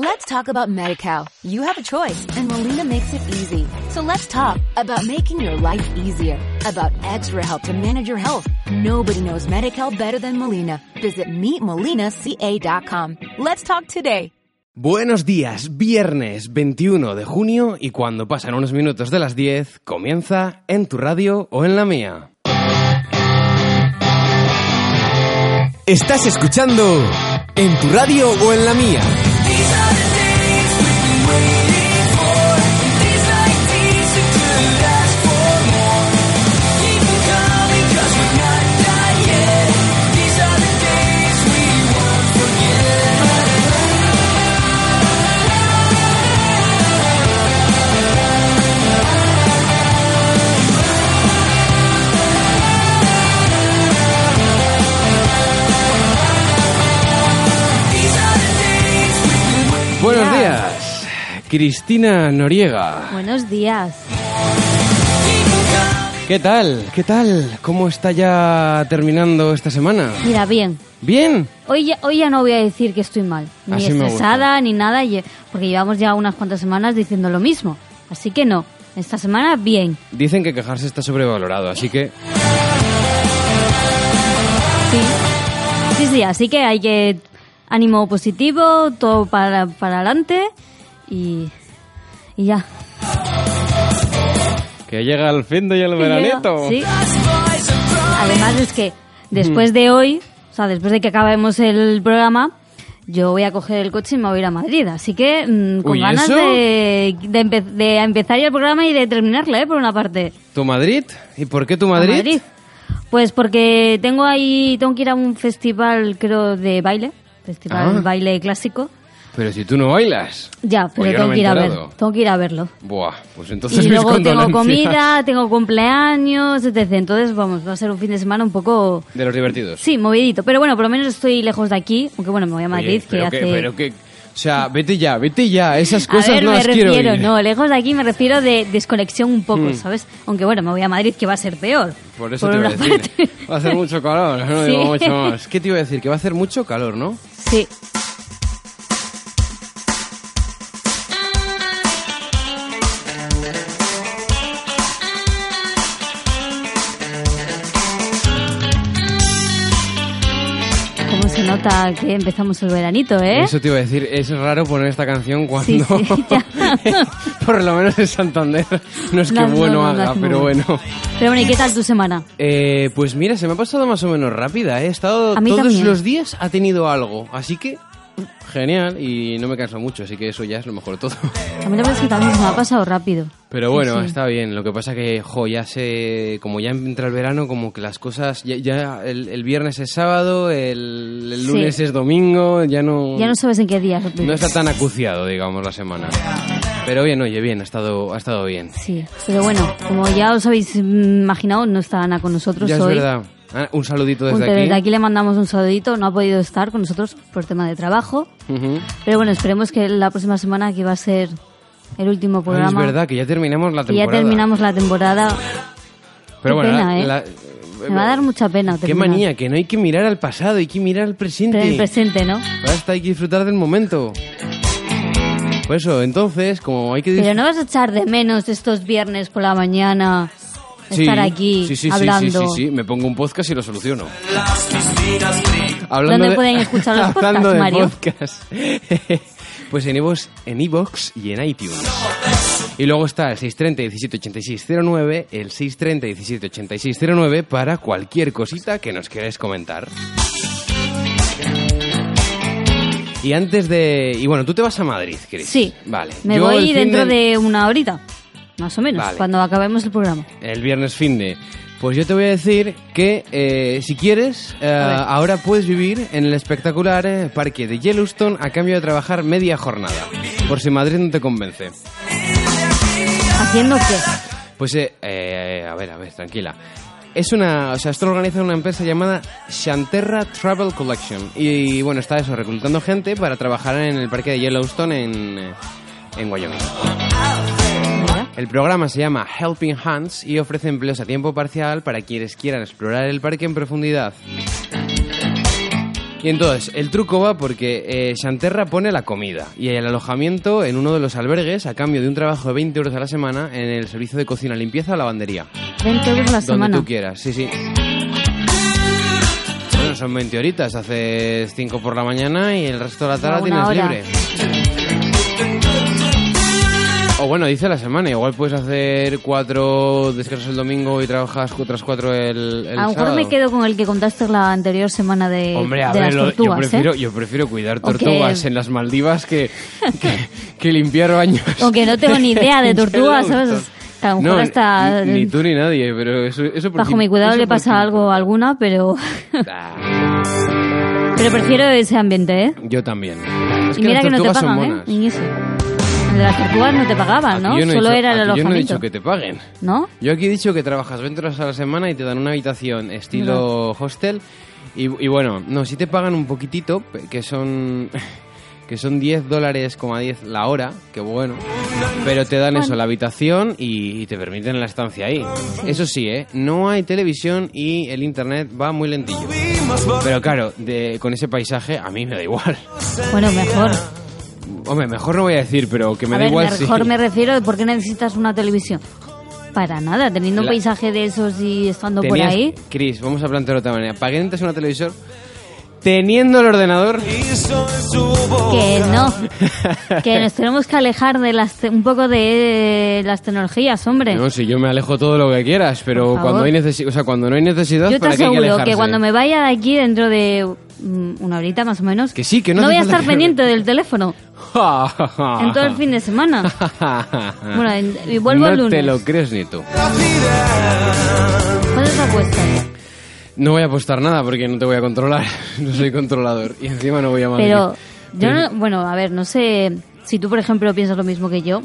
Let's talk about MediCal. You have a choice and Molina makes it easy. So let's talk about making your life easier, about extra help to manage your health. Nobody knows MediCal better than Molina. Visit meetmolinaca.com. Let's talk today. Buenos días, viernes 21 de junio y cuando pasan unos minutos de las 10, comienza en tu radio o en la mía. Estás escuchando en tu radio o en la mía. These are the days we've been waiting Cristina Noriega. Buenos días. ¿Qué tal? ¿Qué tal? ¿Cómo está ya terminando esta semana? Mira, bien. ¿Bien? Hoy ya, hoy ya no voy a decir que estoy mal, ni Así estresada, ni nada, porque llevamos ya unas cuantas semanas diciendo lo mismo. Así que no, esta semana bien. Dicen que quejarse está sobrevalorado, así que Sí, sí, sí, así que hay que ánimo positivo, todo para, para adelante y, y ya. que llega el fin de y el veranito. Sí. Además es que después de hoy, o sea, después de que acabemos el programa, yo voy a coger el coche y me voy a ir a Madrid. Así que mm, con Uy, ganas de, de, empe- de empezar ya el programa y de terminarlo, ¿eh? Por una parte. ¿Tu Madrid? ¿Y por qué tu Madrid? Pues porque tengo ahí, tengo que ir a un festival, creo, de baile. Festival Ah. de baile clásico. Pero si tú no bailas. Ya, pero Pues yo tengo no que ir a ver, tengo que ir a verlo. Buah, pues entonces Y luego tengo comida, tengo cumpleaños, etc. Entonces, vamos, va a ser un fin de semana un poco... De los divertidos. Sí, movidito. Pero bueno, por lo menos estoy lejos de aquí. Aunque bueno, me voy a Oye, Madrid, que pero hace... que- pero que- o sea, vete ya, vete ya. Esas a cosas ver, no me las quiero refiero, oír. no, lejos de aquí me refiero de desconexión un poco, Hmm. ¿sabes? Aunque bueno, me voy a Madrid, que va a ser peor. Por eso te iba a una decir. parte. Va a hacer mucho calor, no Sí. digo mucho más. ¿Qué te iba a decir? Que va a hacer mucho calor, ¿no? Sí. ¿Cómo se nota que empezamos el veranito, eh? Eso te iba a decir. Es raro poner esta canción cuando... Sí, sí, ya. Por lo menos en Santander. No es que No, no, bueno no, no haga, pero bueno. Pero bueno, ¿y qué tal tu semana? Eh, pues mira, se me ha pasado más o menos rápida. ¿eh? He estado A mí todos también. los días ha tenido algo, así que genial y no me canso mucho, así que eso ya es lo mejor de todo. A mí la verdad es que también se me ha pasado rápido. Pero bueno, Sí, sí. está bien. Lo que pasa que, jo, ya se, como ya entra el verano, como que las cosas, ya, ya el, el viernes es sábado, el, el Sí. lunes es domingo, ya no, Ya no sabes en qué día. no está tan acuciado, digamos, la semana. Pero bien, oye, bien, ha estado, ha estado bien. Sí, pero bueno, como ya os habéis mm, imaginado, no está Ana con nosotros Ya es hoy. verdad. Ah, un saludito desde desde aquí. aquí le mandamos un saludito, no ha podido estar con nosotros por tema de trabajo. Ujú. Pero bueno, esperemos que la próxima semana, que va a ser el último programa, es verdad que ya terminamos la que ya temporada. terminamos la temporada. Pero Qué bueno, pena, ¿eh? la- Me va a dar mucha pena. Qué terminar. manía, que no hay que mirar al pasado, hay que mirar al presente. Pero el presente, ¿no? Basta, hay que disfrutar del momento. Por eso, entonces, como hay que Pero no vas a echar de menos estos viernes por la mañana estar aquí sí, sí, sí, hablando. Sí, sí, sí, me pongo un podcast y lo soluciono. ¿Dónde pueden escuchar los hablando podcasts, de Mario? podcast. pues en iVoox, en iVoox y en iTunes. Y luego está el 630 178609, el 630 178609 para cualquier cosita que nos queráis comentar. Y antes de... Y bueno, tú te vas a Madrid, Chris. Sí. Vale. Me Yo voy dentro de- de una horita, más o menos, Vale. cuando acabemos el programa. el viernes fin de. Pues yo te voy a decir que eh, si quieres, eh, ver. ahora puedes vivir en el espectacular eh, parque de Yellowstone a cambio de trabajar media jornada. Por si Madrid no te convence. ¿Haciendo qué? Pues, eh, eh, a ver, a ver, tranquila. Es una, o sea, esto lo organiza una empresa llamada Shanterra Travel Collection. Y, bueno, está eso, reclutando gente para trabajar en el parque de Yellowstone en, eh, en Wyoming. El programa se llama Helping Hands y ofrece empleos a tiempo parcial para quienes quieran explorar el parque en profundidad. Y entonces, el truco va porque eh, pone la comida y el alojamiento en uno de los albergues a cambio de un trabajo de 20 euros a la semana en el servicio de cocina, limpieza o lavandería. 20 euros a la Donde semana. tú quieras, sí, sí. Bueno, son 20 horitas, haces 5 por la mañana y el resto de la tarde tienes hora. libre. O bueno, dice la semana, igual puedes hacer 4 descansas el domingo y trabajas otras 4 el, el A lo mejor me quedo con el que contaste la anterior semana de, Hombre, a de ver, las lo- yo, tortugas, prefiero, ¿eh? yo prefiero cuidar O que- tortugas en las Maldivas que, que, que limpiar baños. Aunque no tengo ni idea de tortugas. ¿sabes? Que a lo mejor No, hasta ni, ni tú ni nadie, pero eso, eso por bajo mi cuidado le pasa algo a alguna, pero pero prefiero ese ambiente, ¿eh? yo también. Es y mira las que no te tortugas pagan, ¿eh? monas. Ni eso. De las tortugas no te pagaban, ¿no? Aquí yo no he Solo dicho- era el aquí Yo no he alojamiento. dicho que te paguen. ¿No? Yo aquí he dicho que trabajas 20 horas a la semana y te dan una habitación estilo hostel. Y, y bueno, no, si te pagan un poquitito, que son que son 10 dólares, coma 10 la hora, que bueno. Pero te dan eso, la habitación y, y te permiten la estancia ahí. Eso sí, ¿eh? No hay televisión y el internet va muy lentillo. Pero claro, de, con ese paisaje a mí me da igual. Bueno, mejor. Hombre, mejor no voy a decir, pero que me a da ver, igual sí. mejor me refiero de por qué necesitas una televisión. Para nada, teniendo un La- paisaje de esos y estando por Tenías- ahí. Chris, vamos a plantearlo de otra manera. ¿Para qué necesitas una televisor? Teniendo el ordenador. Que no. que nos tenemos que alejar de las te- un poco de las tecnologías, hombre. No, si yo me alejo todo lo que quieras, pero cuando hay necesidad, o sea, cuando no hay necesidad, Yo te ¿para qué hay que aseguro alejarse? que cuando me vaya de aquí dentro de mm, una horita más o menos, Que sí, que no hace voy a estar que- pendiente del teléfono en todo el fin de semana. Bueno, en- y vuelvo no el lunes. te lo crees ni tú. ¿Cuántas apuestas? No voy a apostar nada porque no te voy a controlar. No soy controlador. Y encima no voy a Madrid. Pero yo no, bueno, a ver, no sé si tú, por ejemplo, piensas lo mismo que yo.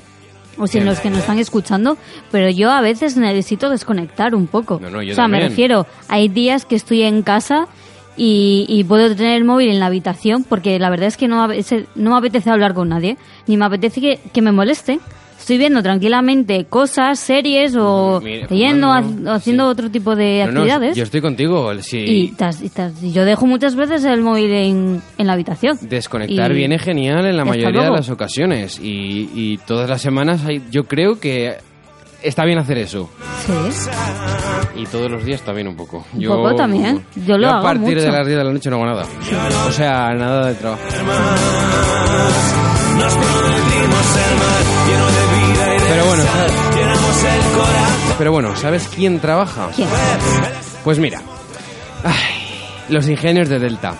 O si Bien. los que nos están escuchando, pero yo a veces necesito desconectar un poco. No, no, yo o sea, me refiero, hay días que estoy en casa y, y puedo tener el móvil en la habitación porque la verdad es que no, me apetece- no me apetece hablar con nadie, ni me apetece que, que me molesten. Estoy viendo tranquilamente cosas, series o Mira, leyendo fumando, o haciendo sí. otro tipo de No, no, actividades. yo estoy contigo. Sí. Y, tas- y y yo dejo muchas veces el móvil en, en la habitación. Desconectar Y- viene genial en la mayoría de luego. las ocasiones. Y, y todas las semanas hay, yo creo que está bien hacer eso. Sí. Y todos los días también un poco. Un poco también. Yo lo a hago partir de mucho. las 10 de la noche no hago nada. O sea, nada de trabajo. Pero bueno, ¿sabes? Pero bueno, ¿sabes quién trabaja? ¿Quién? Pues mira, ay, los ingenios de Delta.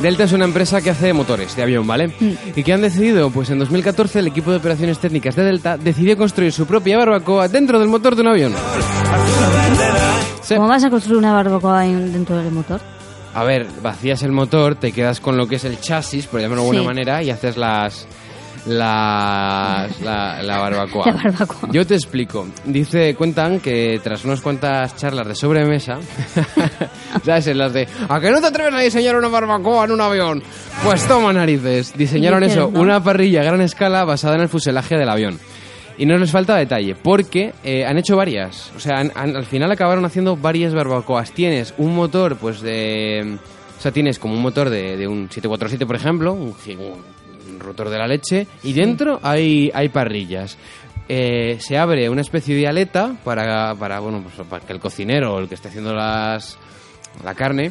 Delta es una empresa que hace motores de avión, ¿vale? Mm. Y que han decidido, pues en 2014 el equipo de operaciones técnicas de Delta decidió construir su propia barbacoa dentro del motor de un avión. Sí. ¿Cómo vas a construir una barbacoa en- dentro del motor? A ver, vacías el motor, te quedas con lo que es el chasis, por llamarlo de alguna Sí. manera, y haces las... las la, la barbacoa. La barbacoa. Yo te explico. Dice, cuentan que tras unas cuantas charlas de sobremesa, ¿sabes? En las de, ¿a que no te atreves a diseñar una barbacoa en un avión? Pues toma narices. Diseñaron eso, una parrilla a gran escala basada en el fuselaje del avión. Y no les falta detalle, porque eh, han hecho varias. O sea, han- han- al final acabaron haciendo varias barbacoas. Tienes un motor, pues de... O sea, tienes como un motor de, de un 747, por ejemplo, un rotor de la leche, y dentro hay, hay parrillas. Eh, se abre una especie de aleta para, para, bueno, pues, para que el cocinero o el que esté haciendo las, la carne,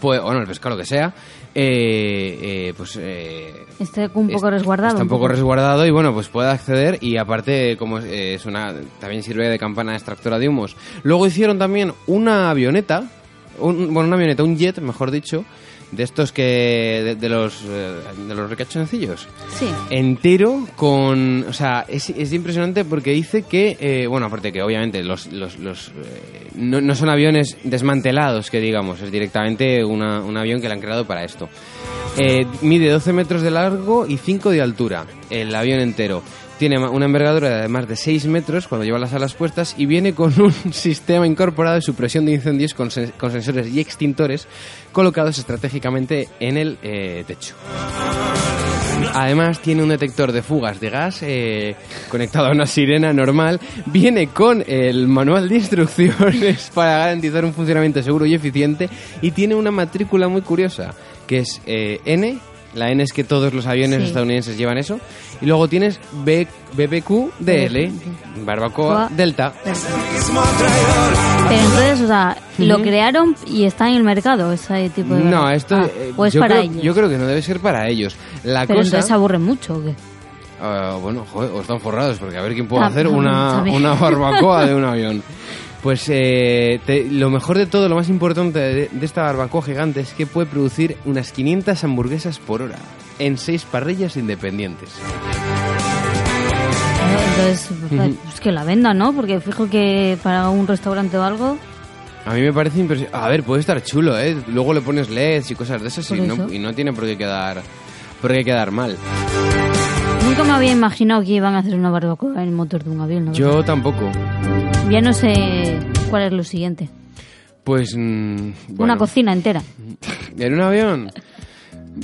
pues, o bueno, el pescado, lo que sea, eh, eh, pues... eh, Esté un poco es- resguardado. Está un poco resguardado y bueno, pues puede acceder y aparte como es, eh, es una también sirve de campana extractora de humos. Luego hicieron también una avioneta, un, bueno, una avioneta, un jet, mejor dicho, de estos que de, de los eh, de los recachoncillos Sí. entero con o sea es, es impresionante porque dice que eh, bueno aparte que obviamente los, los, los, eh, no, no son aviones desmantelados que digamos es directamente una- un avión que le han creado para esto. Eh, mide 12 metros de largo y 5 de altura el avión entero Tiene una envergadura de más de 6 metros cuando lleva las alas puestas y viene con un sistema incorporado de supresión de incendios con sensores y extintores colocados estratégicamente en el eh, techo. Además tiene un detector de fugas de gas eh, conectado a una sirena normal. Viene con el manual de instrucciones para garantizar un funcionamiento seguro y eficiente. Y tiene una matrícula muy curiosa, que es eh, N. La N es que todos los aviones Sí. estadounidenses llevan eso. Y luego tienes B, BBQ DL, Barbacoa Coa- Delta. Pero entonces, o sea, lo crearon y está en el mercado ese tipo de... No, esto Ah, eh, o es yo para creo, ellos. yo creo que no debe ser para ellos. La Pero cosa, entonces se aburren mucho, ¿o qué? Ah, bueno, joder, o están forrados, porque a ver quién puede Ah, hacer una, una barbacoa de un avión. Pues eh, te- lo mejor de todo, lo más importante de, de esta barbacoa gigante es que puede producir unas 500 hamburguesas por hora en seis parrillas independientes. Entonces, pues que la vendan, ¿no? Porque fijo que para un restaurante o algo... A mí me parece impresionante. A ver, puede estar chulo, ¿eh? Luego le pones LEDs y cosas de esas y no, y no tiene por qué quedar, por qué quedar mal. Nunca me había imaginado que iban a hacer una barbacoa en el motor de un avión. la Yo tampoco. Ya no sé cuál es lo siguiente. Pues. mm, Una bueno. cocina entera. ¿En un avión?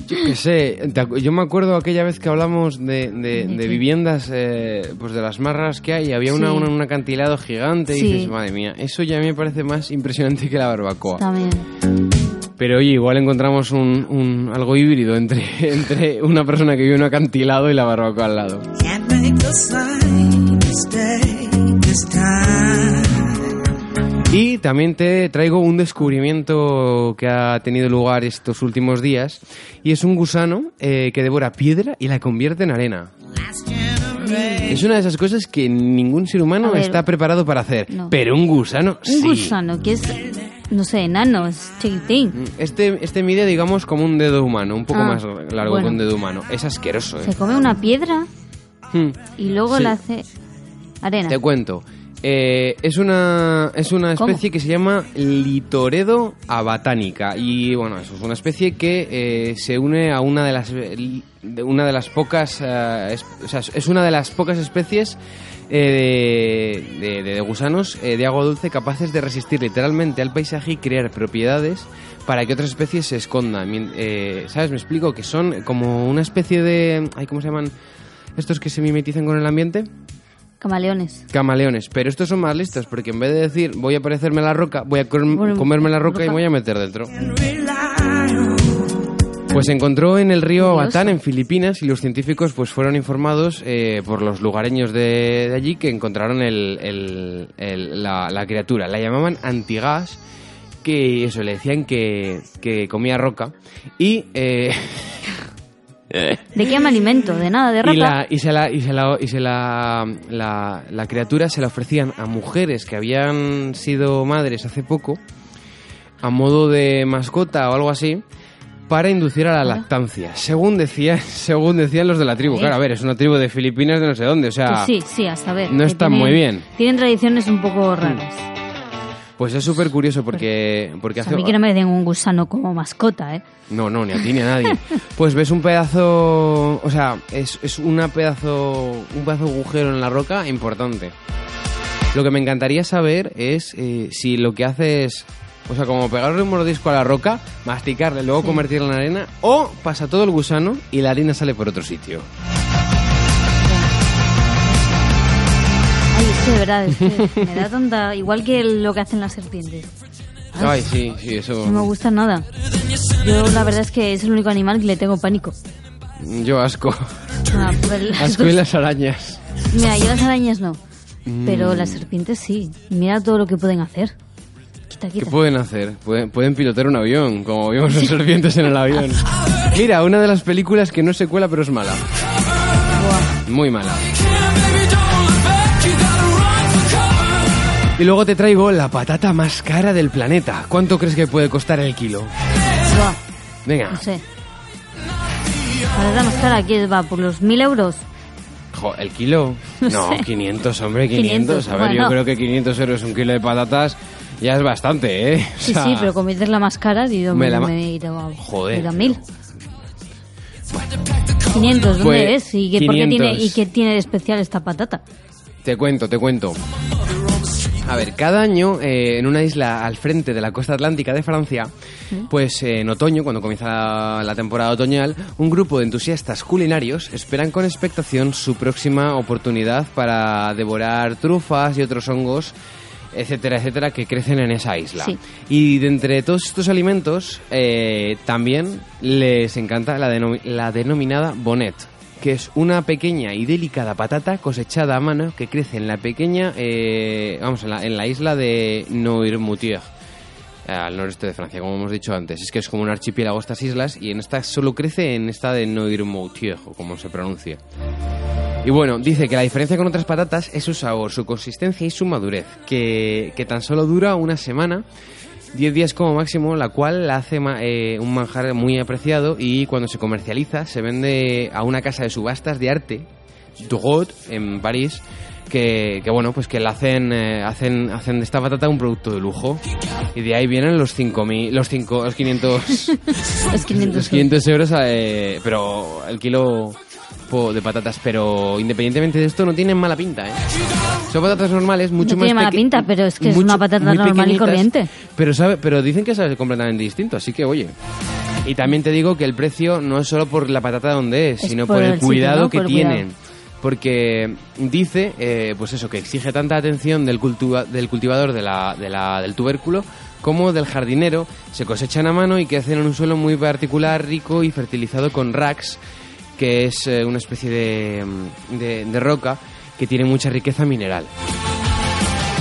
Yo qué sé, te acu- yo me acuerdo aquella vez que hablamos de, de- de viviendas, eh, pues de las más raras que hay, había una, Sí. una- un acantilado gigante y Sí. dices, madre mía, eso ya me parece más impresionante que la barbacoa. También. Pero oye, igual encontramos un, un- algo híbrido entre, entre una persona que vive en un acantilado y la barbacoa al lado. Y también te traigo un descubrimiento que ha tenido lugar estos últimos días y es un gusano eh, que devora piedra y la convierte en arena. Es una de esas cosas que ningún ser humano ver. está preparado para hacer, No. pero un gusano Un sí. gusano que es, no sé, enano, es chiquitín. Este, este mide, digamos, como un dedo humano, un poco Ah, más largo bueno. que un dedo humano. Es asqueroso, ¿eh? Se come una piedra Hmm. y luego Sí. la hace arena. Te cuento. Eh, es una es una ¿Cómo? especie que se llama Litoredo abatánica y bueno eso es una especie que eh, se une a una de las de una de las pocas eh, es, o sea, es una de las pocas especies eh, de, de- de gusanos eh, de agua dulce capaces de resistir literalmente al paisaje y crear propiedades para que otras especies se escondan. Eh, ¿Sabes? Me explico que son como una especie de ay, ¿cómo se llaman? Estos que se mimetizan con el ambiente. Camaleones. Camaleones, pero estos son más listos porque en vez de decir voy a parecerme la roca, voy a com- Bueno, comerme la roca y me voy a meter dentro. Pues se encontró en el río Curioso. Batán en Filipinas y los científicos pues fueron informados eh, por los lugareños de, de allí que encontraron el- el- el- la, la criatura. La llamaban antigas que eso le decían que, que comía roca y eh, ¿De qué me alimento? De nada, de rata. Y, la, y se, la, y se, la, y se la, la, la criatura se la ofrecían a mujeres que habían sido madres hace poco, a modo de mascota o algo así, para inducir a la lactancia. Según, decía, según decían los de la tribu. Claro, a ver, es una tribu de Filipinas de no sé dónde, o sea... Sí, sí, a saber. no que está tienen- muy bien. Tienen tradiciones un poco raras. Pues es súper curioso porque, porque O sea, hace... a mí que no me den un gusano como mascota, ¿eh? No, no, ni a ti ni a nadie. Pues ves un pedazo, o sea, es, es una pedazo, un pedazo de agujero en la roca importante. Lo que me encantaría saber es eh, si lo que hace es, o sea, como pegarle un mordisco a la roca, masticarle, luego Sí. convertirla en arena, o pasa todo el gusano y la harina sale por otro sitio. Ay, es que de verdad, es que me da tanta... Igual que lo que hacen las serpientes. Ay, sí, sí, eso. No me gusta nada. Yo la verdad es que es el único animal que le tengo pánico. Yo asco. El- Asco y las arañas. Mira, yo las arañas no. Mm. Pero las serpientes sí. Mira todo lo que pueden hacer. Quita, ¿Qué pueden hacer? Pueden, pueden pilotar un avión, como vimos las serpientes en el avión. Mira, una de las películas que no se cuela pero es mala. Muy mala. Y luego te traigo la patata más cara del planeta. ¿Cuánto crees que puede costar el kilo? Venga. no sé. Ahora más cara, ¿qué va? ¿Por los mil euros? Jo, ¿El kilo? No No, sé. 500, hombre, 500. 500, A ver, yo creo que 500 euros un kilo de patatas ya es bastante, ¿eh? O Sí, sea, sí, pero como dices la más cara, digo, me me, la me he ido a, Joder. me he mil. Bueno. 500, ¿dónde Pues, es? ¿Y qué, por qué 500. tiene, ¿Y qué tiene de especial esta patata? Te cuento, te cuento. A ver, cada año eh, en una isla al frente de la costa atlántica de Francia, pues eh, en otoño, cuando comienza la, la temporada otoñal, un grupo de entusiastas culinarios esperan con expectación su próxima oportunidad para devorar trufas y otros hongos etcétera, etcétera, que crecen en esa isla. Sí. Y de entre todos estos alimentos, eh, también les encanta la, deno- la denominada bonnet, que es una pequeña y delicada patata cosechada a mano que crece en la pequeña, eh, vamos, en la, en la isla de Noirmoutier, al noreste de Francia, como hemos dicho antes. Es que es como un archipiélago estas islas y en esta solo crece en esta de Noirmoutier, o como se pronuncia. Y bueno, dice que la diferencia con otras patatas es su sabor, su consistencia y su madurez, que, que tan solo dura una semana, 10 días como máximo, la cual la hace ma- eh, un manjar muy apreciado y cuando se comercializa se vende a una casa de subastas de arte, Dugot, en París, que, que bueno, pues que la hacen, eh, hacen, hacen de esta patata un producto de lujo. Y de ahí vienen los 5.000, los, 5, los 500... Es 500. Los 500 euros, eh, pero el kilo de patatas. Pero independientemente de esto, no tienen mala pinta, ¿eh? Son patatas normales, mucho No más tiene mala pinta, pero es que es una patata normal y corriente. Pero, sabe, pero dicen que sabe completamente distinto, así que oye. Y también te digo que el precio no es solo por la patata donde es, Es sino por por, el, el sitio, cuidado ¿no? que Por tienen. cuidado. Porque dice, eh, pues eso, que exige tanta atención del, cultiva- del cultivador de la, de la- del tubérculo como del jardinero. Se cosechan a mano y que hacen en un suelo muy particular, rico y fertilizado con rax, que es eh, una especie de, mm, de- de roca que tiene mucha riqueza mineral.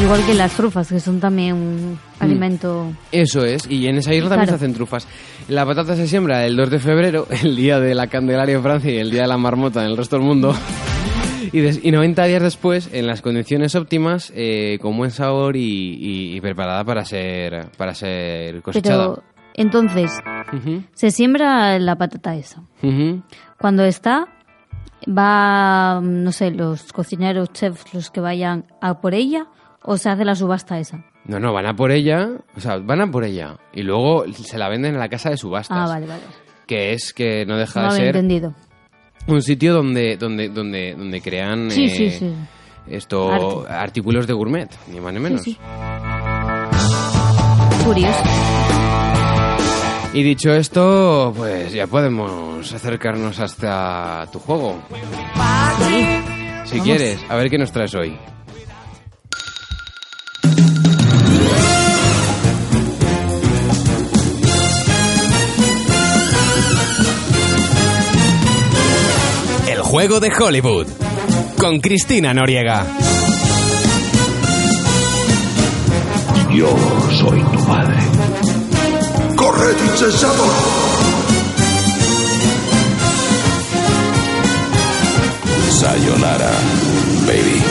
Igual que las trufas, que son también un alimento... Eso es, y en esa isla también Claro. se hacen trufas. La patata se siembra el 2 de febrero, el día de la Candelaria en Francia y el día de la marmota en el resto del mundo. Y, des- y 90 días después, en las condiciones óptimas, eh, con buen sabor y, y- y preparada para ser, para ser cosechada. Pero entonces, se siembra la patata esa. Cuando está, va, no sé, los cocineros, chefs, los que vayan a por ella, o se hace la subasta esa. No, no, van a por ella, o sea, van a por ella. Y luego se la venden en la casa de subastas. Ah, vale, vale. Que es que no deja No de ser entendido. un sitio donde, donde, donde, donde crean Sí, eh, sí, sí. esto Arte. artículos de gourmet, ni más ni menos. sí. Curioso. Y dicho esto, pues ya podemos acercarnos hasta tu juego. Si Vamos. quieres, a ver qué nos traes hoy. El juego de Hollywood. Con Cristina Noriega. Yo soy tu padre. Sayonara, baby.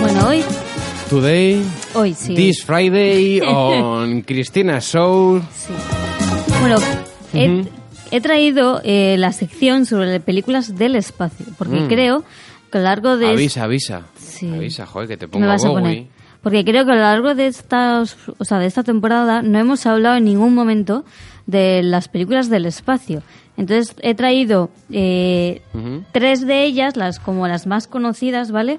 Bueno, hoy, Today, hoy sí. this Friday, on Cristina Show. Sí. Bueno, he, he traído eh, la sección sobre películas del espacio, porque Mm. creo que a lo largo de... Avisa, avisa. Sí. Avisa, joder, que te me pongo vas a Bowie. Porque creo que a lo largo de estas, o sea, de esta temporada no hemos hablado en ningún momento de las películas del espacio. Entonces he traído eh, Ujú. tres de ellas, las como las más conocidas, ¿vale?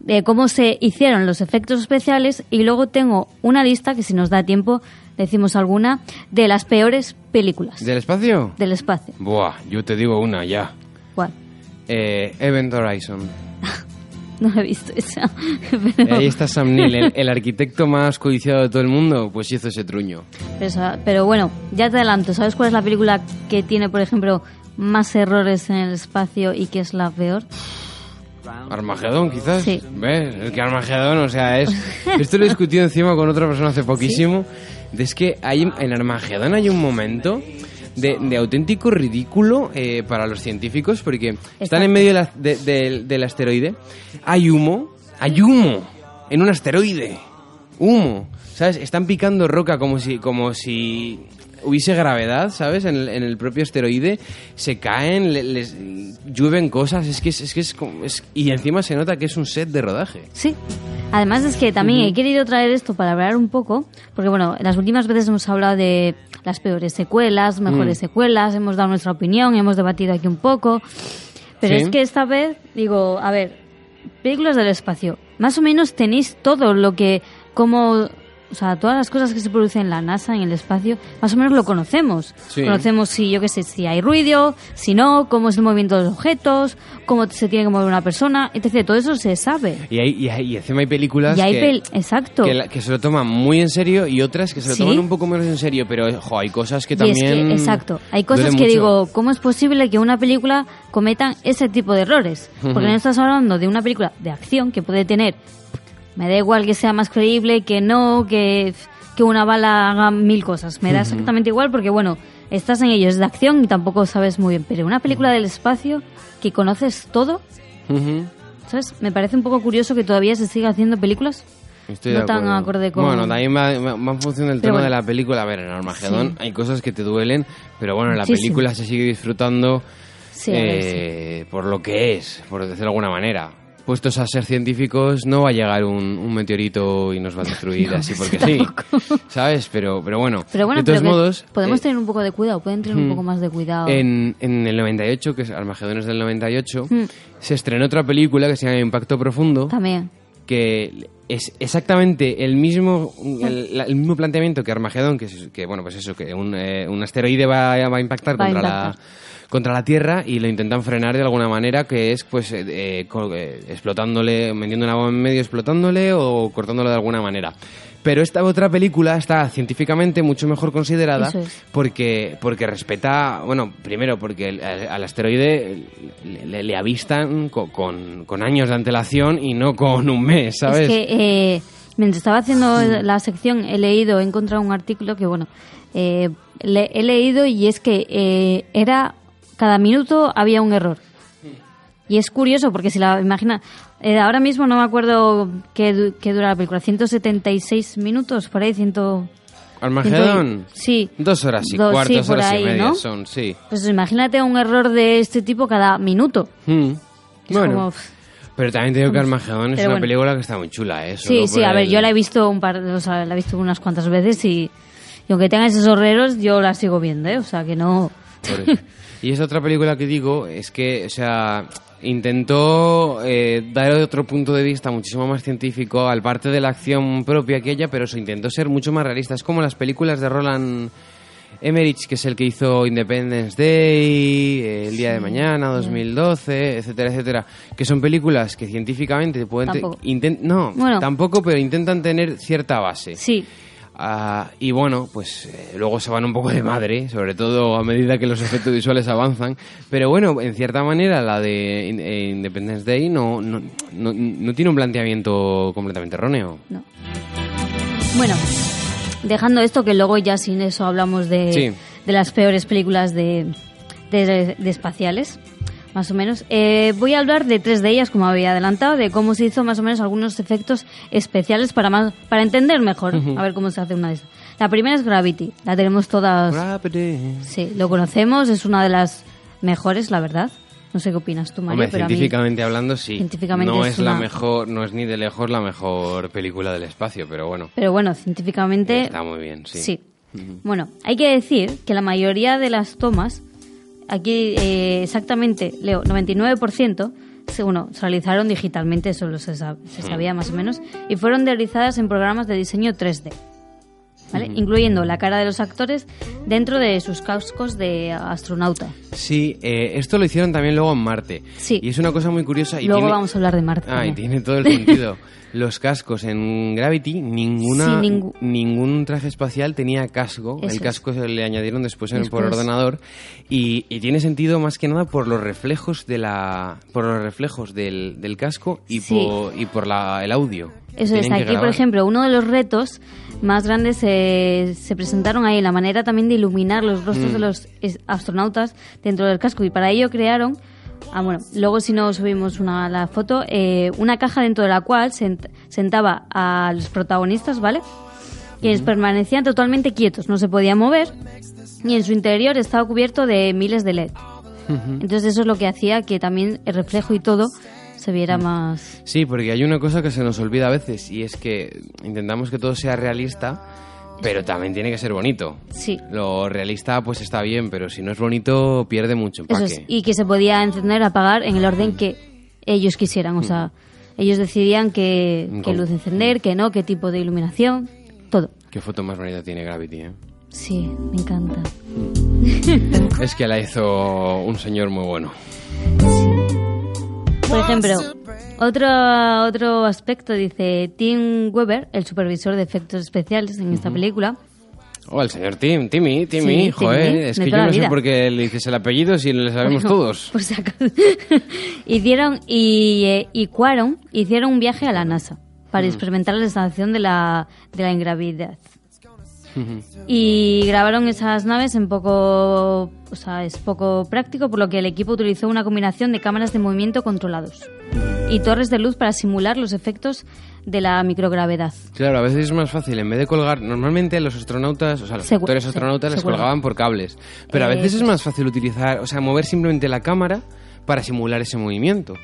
De cómo se hicieron los efectos especiales y luego tengo una lista que si nos da tiempo decimos alguna de las peores películas ¿Del espacio? del espacio. Buah, yo te digo una ya. ¿Cuál? Eh, Event Horizon. No he visto esa. Pero, Ahí está Sam Neill, el, el arquitecto más codiciado de todo el mundo, pues hizo ese truño. pero pero bueno, ya te adelanto. ¿Sabes cuál es la película que tiene, por ejemplo, más errores en el espacio y que es la peor? Armagedón, quizás. Sí. ¿Ves? Es que Armagedón, o sea, es. Esto lo he discutido encima con otra persona hace poquísimo. De es que hay, en Armagedón hay un momento de, de auténtico ridículo eh, para los científicos porque están en medio de la- de- del- del asteroide. Hay humo, hay humo en un asteroide. Humo. ¿Sabes? Están picando roca como si. como si hubiese gravedad, ¿sabes? En el, en el propio asteroide se caen, le- les llueven cosas, es que es, es que es, como- es- y encima se nota que es un set de rodaje. Sí. Además es que también he querido traer esto para hablar un poco, porque bueno, las últimas veces hemos hablado de las peores secuelas, mejores secuelas, hemos dado nuestra opinión, hemos debatido aquí un poco, pero Sí. es que esta vez digo, a ver, películas del espacio, más o menos tenéis todo lo que, como, o sea, todas las cosas que se producen en la NASA, en el espacio, más o menos lo conocemos. Sí. Conocemos si, yo qué sé, si hay ruido, si no, cómo es el movimiento de los objetos, cómo se tiene que mover una persona, etc. Todo eso se sabe. Y, hay, y, hay- y encima hay películas Y hay que, pel- exacto. que, la- que se lo toman muy en serio y otras que se lo Sí. toman un poco menos en serio, pero jo, hay cosas que Y es también... que, exacto, hay cosas que mucho. digo, ¿cómo es posible que una película cometan ese tipo de errores? Porque Ujú. no estás hablando de una película de acción que puede tener, me da igual que sea más creíble, que no, que, que una bala haga mil cosas, me da exactamente igual porque, bueno, estás en ello, es de acción y tampoco sabes muy bien, pero una película del espacio que conoces todo. ¿sabes? Me parece un poco curioso que todavía se siga haciendo películas Estoy no tan acorde con... Bueno, también va, va- va en función del Pero tema bueno. de la película. A ver, en Armagedón Sí. hay cosas que te duelen, pero bueno, en la película se sigue disfrutando eh, por lo que es, por decirlo de alguna manera. Puestos a ser científicos, no va a llegar un, un meteorito y nos va a destruir así porque sí, ¿sabes? Pero, pero bueno, Pero bueno, de todos modos, podemos eh, tener un poco de cuidado, pueden tener un poco más de cuidado. en, en el 98, que es Armagedón es del 98, Mm. se estrenó otra película que se llama Impacto Profundo, También. que es exactamente el mismo el, mismo planteamiento que Armagedón, que, es- que bueno, pues eso, que un, eh, un asteroide va, a- va a impactar Va a contra impactar. la contra la Tierra y lo intentan frenar de alguna manera, que es pues eh, eh, eh, explotándole, metiendo una bomba en medio, explotándole o cortándolo de alguna manera. Pero esta otra película está científicamente mucho mejor considerada es. porque porque respeta, bueno, primero porque el- al, al asteroide le, le- le avistan co- con, con años de antelación y no con un mes, ¿sabes? Es que eh, mientras estaba haciendo la sección he leído, he encontrado un artículo que, bueno, eh, le- he leído y es que eh, era cada minuto había un error. Y es curioso porque si la imagina, eh, ahora mismo no me acuerdo qué, qué dura la película, 176 minutos, por ahí, ciento... Armagedón. ciento- Sí. Dos horas y Dos, cuarto, sí, dos por horas ahí, y media ¿no? son, sí. Pues imagínate un error de este tipo cada minuto. Mm. Es Bueno, como- pero también te digo que Armagedón es Pero una bueno. película que está muy chula, ¿eh? Sí, Solo sí, a ver, yo la he visto un par, o sea, la he visto unas cuantas veces y, y aunque tenga esos horreros, yo la sigo viendo, ¿eh? O sea, que no... por. Y esa otra película que digo es que, o sea, intentó eh, dar otro punto de vista muchísimo más científico al parte de la acción propia que ella, pero se intentó ser mucho más realista. Es como las películas de Roland Emmerich, que es el que hizo Independence Day, eh, El Día de Mañana, 2012, etcétera, etcétera, que son películas que científicamente pueden... Tampoco. no, Bueno. tampoco, pero intentan tener cierta base. Sí, Ah, y bueno, pues eh, luego se van un poco de madre, sobre todo a medida que los efectos visuales avanzan. Pero bueno, en cierta manera la de eh, Independence Day no, no, no, no tiene un planteamiento completamente erróneo. no. Bueno, dejando esto, que luego ya sin eso hablamos de, Sí. de las peores películas de, de, de espaciales, más o menos. Eh, voy a hablar de tres de ellas, como había adelantado, de cómo se hizo más o menos algunos efectos especiales para, más, para entender mejor, a ver cómo se hace una de esas. La primera es Gravity, la tenemos todas... Gravity. Sí, lo conocemos, es una de las mejores, la verdad. No sé qué opinas tú, Mario, Hombre, pero a mí... científicamente hablando, sí. Científicamente no es la mejor, no es ni de lejos la mejor película del espacio, pero bueno, Pero bueno, científicamente... está muy bien, sí. Sí. Bueno, hay que decir que la mayoría de las tomas, aquí eh, exactamente, leo, 99%, se, bueno, se realizaron digitalmente, eso lo se, se sabía más o menos, y fueron realizadas en programas de diseño 3D. ¿Vale? Incluyendo la cara de los actores dentro de sus cascos de astronauta. Sí, eh, esto lo hicieron también luego en Marte. Sí. Y es una cosa muy curiosa. Y Luego tiene- vamos a hablar de Marte. Ah, y tiene todo el sentido. Los cascos en Gravity, ninguna, Sí, ningú- ningún traje espacial tenía casco. Eso el es. casco se le añadieron después, en- por Después. ordenador. Y, y tiene sentido más que nada por los reflejos de la, por los reflejos del, del casco y Sí. por, y por la, el audio. Eso es, tienen que aquí por ejemplo, uno de los retos más grandes eh, se presentaron ahí, la manera también de iluminar los rostros Mm. de los es- astronautas dentro del casco y para ello crearon, ah bueno, luego si no subimos una, la foto, eh, una caja dentro de la cual sent- sentaba a los protagonistas, ¿vale? quienes permanecían totalmente quietos, no se podían mover y en su interior estaba cubierto de miles de LED. Entonces eso es lo que hacía que también el reflejo y todo se viera más... Sí, porque hay una cosa que se nos olvida a veces y es que intentamos que todo sea realista, pero también tiene que ser bonito. Sí. Lo realista pues está bien, pero si no es bonito pierde mucho Eso es, y que se podía encender, apagar en el orden que ellos quisieran. O sea, ellos decidían qué, qué Con- luz encender, qué no, qué tipo de iluminación, todo. Qué foto más bonita tiene Gravity, ¿eh? Sí, me encanta. Es que la hizo un señor muy bueno. Por ejemplo, otro, otro aspecto dice Tim Weber, el supervisor de efectos especiales en esta película. Oh, el señor Tim, Timmy, Timmy, Sí, joder, Timmy, es que yo no sé por qué le dices el apellido si le sabemos Bueno, todos. Por si acaso. hicieron y, eh, y Cuaron hicieron un viaje a la NASA para experimentar la instalación de la, de la ingravidez. Y grabaron esas naves en poco, o sea, es poco práctico, por lo que el equipo utilizó una combinación de cámaras de movimiento controlados y torres de luz para simular los efectos de la microgravedad. Claro, a veces es más fácil, en vez de colgar, normalmente los astronautas, o sea, los Se- actores astronautas se les colgaban por cables. Pero a Eh, veces es pues- más fácil utilizar, o sea, mover simplemente la cámara para simular ese movimiento.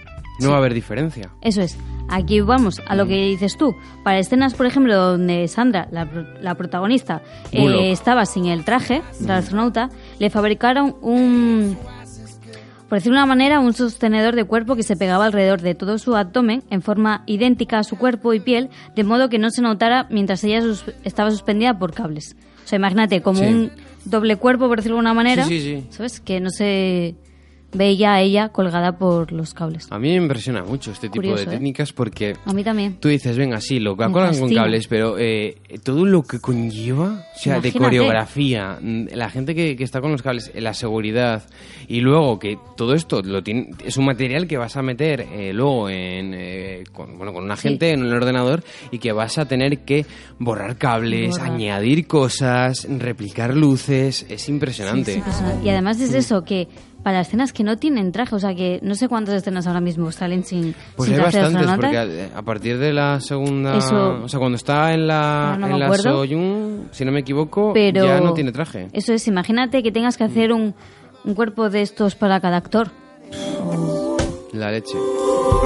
No va a haber diferencia. Eso es. Aquí vamos a lo que dices tú. Para escenas, por ejemplo, donde Sandra, la, la protagonista, eh, estaba sin el traje del astronauta, le fabricaron un, por decirlo de una manera, un sostenedor de cuerpo que se pegaba alrededor de todo su abdomen en forma idéntica a su cuerpo y piel, de modo que no se notara mientras ella sus- estaba suspendida por cables. O sea, imagínate, como Sí. un doble cuerpo, por decirlo de una manera, sí, sí. ¿sabes? Que no se veía a ella colgada por los cables. A mí me impresiona mucho este tipo Curioso, de ¿eh? técnicas porque A mí también. tú dices, venga, sí, lo colgan con cables, pero eh, todo lo que conlleva, o sea, de coreografía, mm, la gente que, que está con los cables, la seguridad, y luego que todo esto lo tiene, es un material que vas a meter eh, luego en, con, bueno, con un agente en un ordenador y que vas a tener que borrar cables, Borrar. añadir cosas, replicar luces, es impresionante. Sí, sí, sí. Y además es eso, que para escenas que no tienen traje, o sea que no sé cuántas escenas ahora mismo salen sin, Pues sin hay traje bastantes, porque a, a partir de la segunda... Eso- o sea, cuando está en la, no en la. Soyun, si no me equivoco, pero ya no tiene traje. Eso es, imagínate que tengas que hacer un, un cuerpo de estos para cada actor. La leche.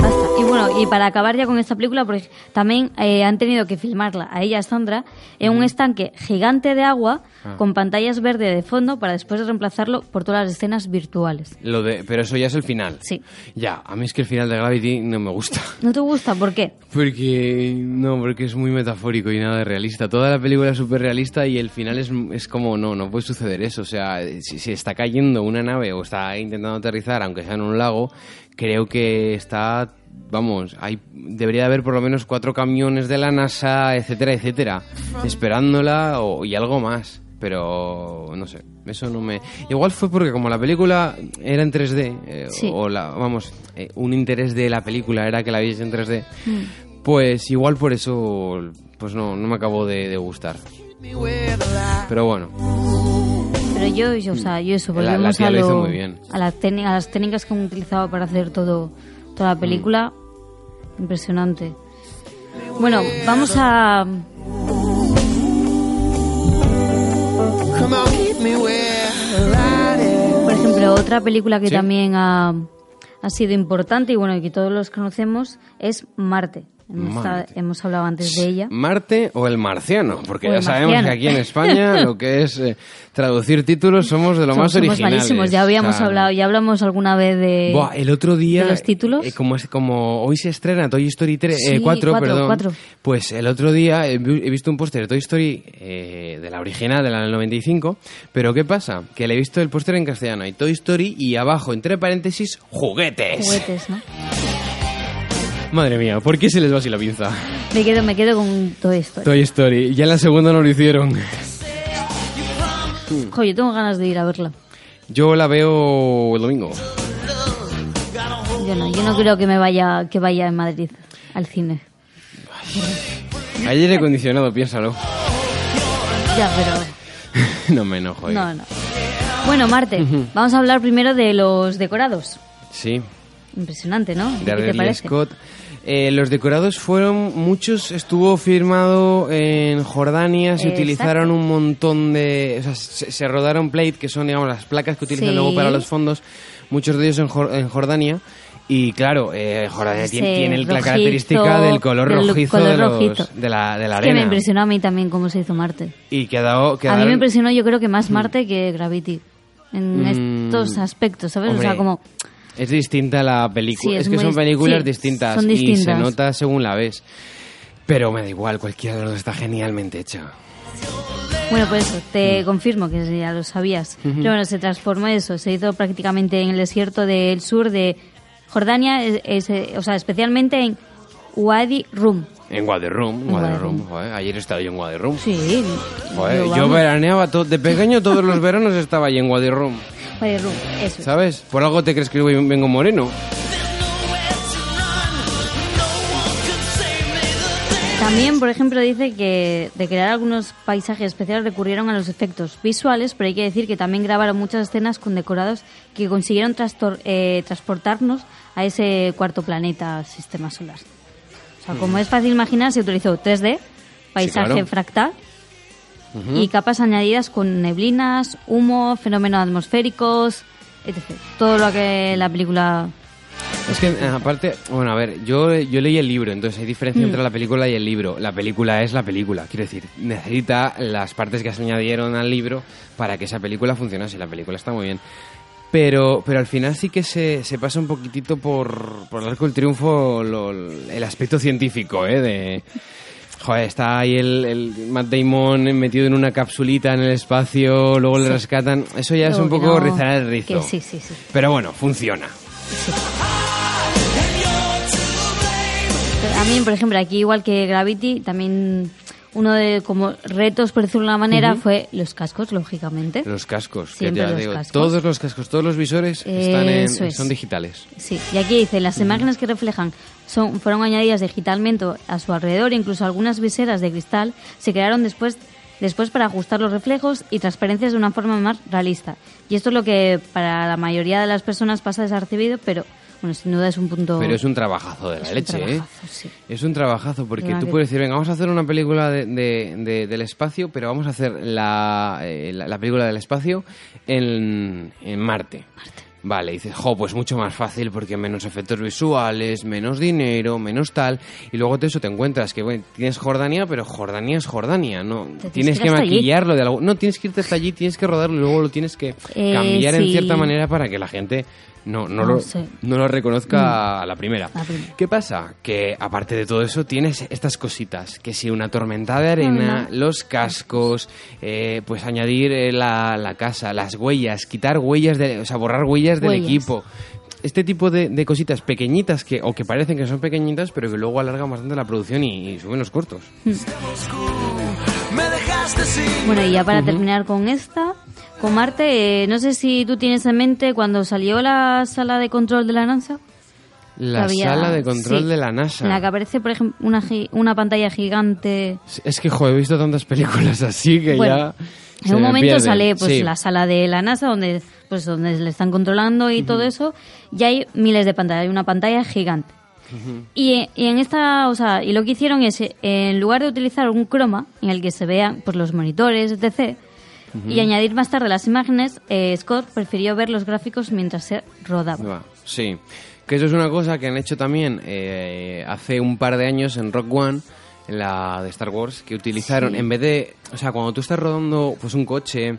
Basta. Y bueno, y para acabar ya con esta película, porque también eh, han tenido que filmarla a ella, Sandra, en un estanque gigante de agua Ah. con pantallas verdes de fondo para después reemplazarlo por todas las escenas virtuales. Lo de, pero eso ya es el final. Sí. Ya, a mí es que el final de Gravity no me gusta. ¿No te gusta? ¿Por qué? Porque, no, porque es muy metafórico y nada de realista. Toda la película es súper realista y el final es, es como, no, no puede suceder eso. O sea, si, si está cayendo una nave o está intentando aterrizar, aunque sea en un lago, creo que está, vamos, hay, debería de haber por lo menos cuatro camiones de la NASA, etcétera, etcétera, esperándola o, y algo más. Pero, no sé, eso no me... Igual fue porque como la película era en 3D, eh, Sí. o la, vamos, eh, un interés de la película era que la viese en 3D, Mm. pues igual por eso, pues no, no me acabó de, de gustar. Pero bueno, Pero yo, yo, o sea, yo eso, La- la volvemos tía a, lo hizo lo- muy bien. a, la técnica- a las técnicas que han utilizado para hacer todo toda la película. Impresionante. Bueno, vamos a... Por ejemplo, otra película que Sí. también ha, ha sido importante y bueno, y que todos los conocemos es Marte. Hemos, hablado antes de ella. Marte o el marciano, porque O ya sabemos marciano. que aquí en España lo que es eh, traducir títulos somos de lo Somos, más somos originales. malísimos, ya habíamos O sea, hablado, ya hablamos alguna vez de... Buah, el otro día, de los títulos. eh, como, es, como hoy se estrena Toy Story 3, Sí, 4, cuatro, perdón, cuatro. pues el otro día he, vi- he visto un póster de Toy Story eh, de la original, de la del 95, pero ¿qué pasa? Que le he visto el póster en castellano, hay Toy Story y abajo, entre paréntesis, juguetes. juguetes, ¿no? Madre mía, ¿por qué se les va así la pinza? Me quedo, me quedo con todo esto. Toy Story, ya en la segunda no lo hicieron. Jo, yo tengo ganas de ir a verla. Yo la veo el domingo. Yo no, yo no creo que me vaya, que vaya en Madrid al cine. Hay aire acondicionado, piénsalo. Ya, pero no me enojo. eh. no, no. Bueno, Marte, vamos a hablar primero de los decorados. Sí, Impresionante, ¿no? de ¿Qué te Ridley parece? Scott. Eh, los decorados fueron, muchos estuvo firmado en Jordania, se Exacto. utilizaron un montón de, o sea, se, se rodaron plate, que son, digamos, las placas que utilizan Sí. luego para los fondos, muchos de ellos en, Jor- en Jordania. Y claro, eh, Jordania tiene, la característica del color rojizo, color de, los- de la, de la Es que me arena. impresionó a mí también cómo se hizo Marte. y quedado, A mí me impresionó yo creo que más Marte que Gravity. En Mm, estos aspectos, ¿sabes? hombre, o sea, como... Es distinta la película. Sí, es, es que son películas sí, distintas, son y se nota según la ves. Pero me da igual, cualquiera de los dos está genialmente hecha. Bueno, pues eso, te confirmo que ya lo sabías. Pero bueno, se transformó eso, se hizo prácticamente en el desierto del sur de Jordania, es- es, eh, o sea, especialmente en Wadi Rum. En En Guaderrum, Guaderrum. joder, ayer he estado yo en Guaderrum. Sí, Joder, yo, vamos, veraneaba to- de pequeño todos los veranos estaba ahí en Wadi Rum, eso. ¿sabes? Por algo te crees que vengo moreno. También, por ejemplo, dice que de crear algunos paisajes especiales recurrieron a los efectos visuales, pero hay que decir que también grabaron muchas escenas con decorados que consiguieron eh, transportarnos a ese cuarto planeta sistema solar. O sea, como es fácil imaginar, se utilizó 3D, paisaje claro. fractal y capas añadidas con neblinas, humo, fenómenos atmosféricos, etc. Todo lo que la película... Es que, eh, aparte, bueno, a ver, yo, yo leí el libro, entonces hay diferencia Mm. entre la película y el libro. La película es la película, quiero decir, necesita las partes que se añadieron al libro para que esa película funcionase. La película está muy bien. Pero, pero al final sí que se, se pasa un poquitito por, por el arco del triunfo lo- el aspecto científico, ¿eh? De, joder, está ahí el, el Matt Damon metido en una capsulita en el espacio, luego le rescatan. Eso ya es un que poco no, rizar el rizo. que sí, sí, sí. Pero bueno, funciona. También, por ejemplo, aquí igual que Gravity, también uno de como retos, por decirlo de una manera, fue los cascos, lógicamente. Los cascos, que Siempre ya los digo, cascos. todos los cascos, todos los visores están en- es. son digitales. Sí, y aquí dice, las imágenes que reflejan son, fueron añadidas digitalmente a su alrededor, incluso algunas viseras de cristal se crearon después, después para ajustar los reflejos y transparencias de una forma más realista. Y esto es lo que para la mayoría de las personas pasa desapercibido, pero bueno, sin duda es un punto... Pero es un trabajazo de la es un leche, ¿eh? trabajazo, sí. Es un trabajazo porque tú puedes decir, venga, vamos a hacer una película de, de- de- del espacio, pero vamos a hacer la, eh, la, la película del espacio en, en Marte. Vale, dices, jo, pues mucho más fácil porque menos efectos visuales, menos dinero, menos tal. Y luego de eso te encuentras que, bueno, tienes Jordania, pero Jordania es Jordania, ¿no? Tienes que allí. maquillarlo de algo. No, tienes que irte hasta allí, tienes que rodarlo y luego lo tienes que Eh, cambiar en cierta manera para que la gente no, no, No lo, sé. no lo reconozca a la primera. A la primera. ¿Qué pasa? Que aparte de todo eso tienes estas cositas, que si una tormenta de arena, los cascos, eh, pues añadir eh, la, la casa, las huellas, quitar huellas, de, o sea, borrar huellas del equipo. Este tipo de, de cositas pequeñitas que o que parecen que son pequeñitas, pero que luego alargan bastante la producción y, y suben los cortos. Bueno, y ya para terminar con esta, con Marte, eh, no sé si tú tienes en mente cuando salió la sala de control de la NASA. La había- sala de control sí, de la NASA. En la que aparece, por ejemplo, una, una pantalla gigante. Es que, joder, he visto tantas películas así que Bueno, ya... En un me momento pierden. sale pues Sí. la sala de la NASA donde pues donde le están controlando y todo eso y hay miles de pantallas, hay una pantalla gigante. y, y en esta, o sea, y lo que hicieron es eh, en lugar de utilizar un croma en el que se vean pues los monitores, etc. y añadir más tarde las imágenes, eh, Scott prefirió ver los gráficos mientras se rodaba. Sí, que eso es una cosa que han hecho también eh, hace un par de años en Rock One, en la de Star Wars, que utilizaron, Sí. en vez de, o sea, cuando tú estás rodando pues un coche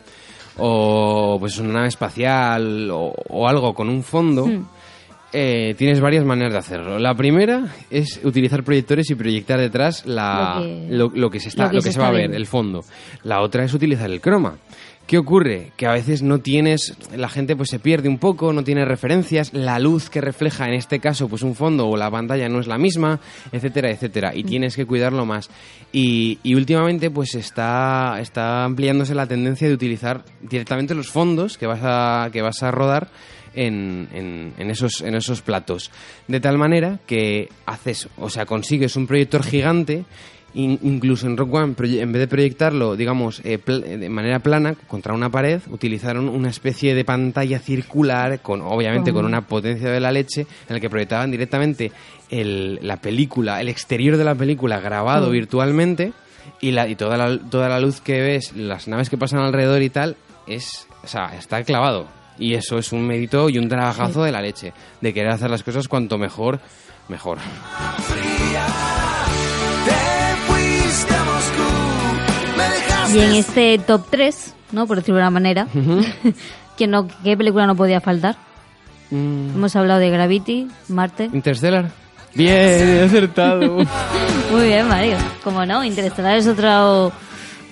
o pues una nave espacial o, o algo con un fondo, Hmm. Eh, tienes varias maneras de hacerlo. La primera es utilizar proyectores y proyectar detrás la, Lo que- lo, lo que se está, lo que lo que se se va a ver, el fondo. La otra es utilizar el croma. ¿Qué ocurre? Que a veces no tienes, la gente pues se pierde un poco, no tiene referencias, la luz que refleja en este caso pues un fondo o la pantalla no es la misma, etcétera, etcétera, Mm. y tienes que cuidarlo más. Y, y últimamente pues está, está ampliándose la tendencia de utilizar directamente los fondos que vas a, que vas a rodar en, en- en esos, en esos platos. De tal manera que haces, o sea, consigues un proyector gigante In- incluso en Rock One, en vez de proyectarlo, digamos, eh, eh, de manera plana contra una pared, utilizaron una especie de pantalla circular, con obviamente con una potencia de la leche, en la que proyectaban directamente el- la película, el exterior de la película grabado Oh. virtualmente y, la, y toda, la, toda la luz que ves, las naves que pasan alrededor y tal, es, o sea, está clavado. Y eso es un mérito y un trabajazo de la leche, de querer hacer las cosas cuanto mejor, mejor. Y en este top 3, ¿no? Por decirlo de una manera, que no, ¿qué película no podía faltar? Mm, Hemos hablado de Gravity, Marte. Interstellar. Bien, he acertado. Muy bien, Mario. Como no, Interestelar es otro,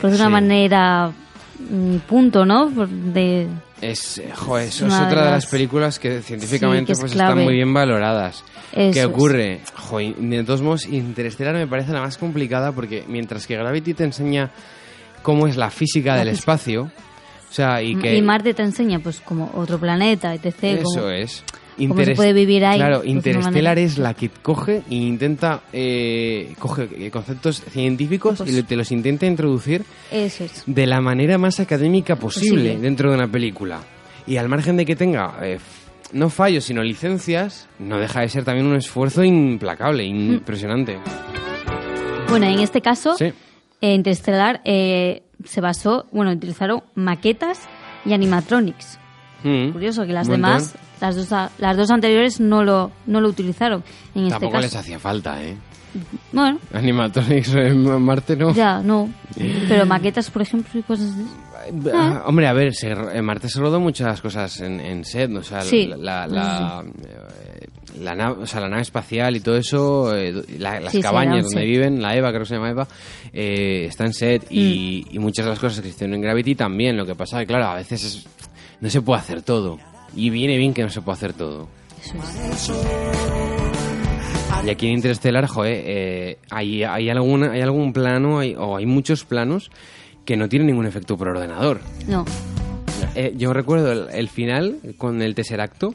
por decirlo de una Sí. manera, mm, punto, ¿no? Por- De, Es, eh, jo, eso es otra de las las- películas que científicamente Sí, que es pues están muy bien valoradas. Eso ¿Qué ocurre? Jo, de todos modos, Interstellar me parece la más complicada porque mientras que Gravity te enseña cómo es la física La del física. espacio, o sea, y que... y Marte te enseña, pues, como otro planeta, etc. Eso como- es. Cómo se puede vivir ahí, Claro, una Interstellar es la que coge e intenta, eh, coge eh, conceptos científicos Pues- y le- te los intenta introducir Eso es. de la manera más académica posible, Posible. dentro de una película. Y al margen de que tenga eh, no fallos, sino licencias, no deja de ser también un esfuerzo implacable, Mm. impresionante. Bueno, en este caso, Sí. eh, Interestelar eh, se basó, bueno, utilizaron maquetas y animatronics. Mm. Curioso que las demás, las dos, las dos anteriores no lo, no lo utilizaron. En este Tampoco caso. les hacía falta, ¿eh? Bueno, Animatronics en Marte no. ya, no. Pero maquetas, por ejemplo, y cosas de... Ah, Hombre, a ver, se, en Marte se rodó muchas cosas en, en set, o sea, Sí. la, la, eh, la nave, o sea, la nave espacial y todo eso, eh, la- las Sí, cabañas donde set. viven, la Eva, creo que se llama Eva, eh, está en set y, y muchas de las cosas que hicieron en Gravity también. Lo que pasa es que, claro, a veces es- no se puede hacer todo. Y viene bien que no se pueda hacer todo. Eso es. Y aquí en Interstellar, joder, eh, hay, hay, alguna, hay algún plano hay- o hay muchos planos que no tienen ningún efecto por ordenador. No. Eh, yo recuerdo el, el final con el tercer acto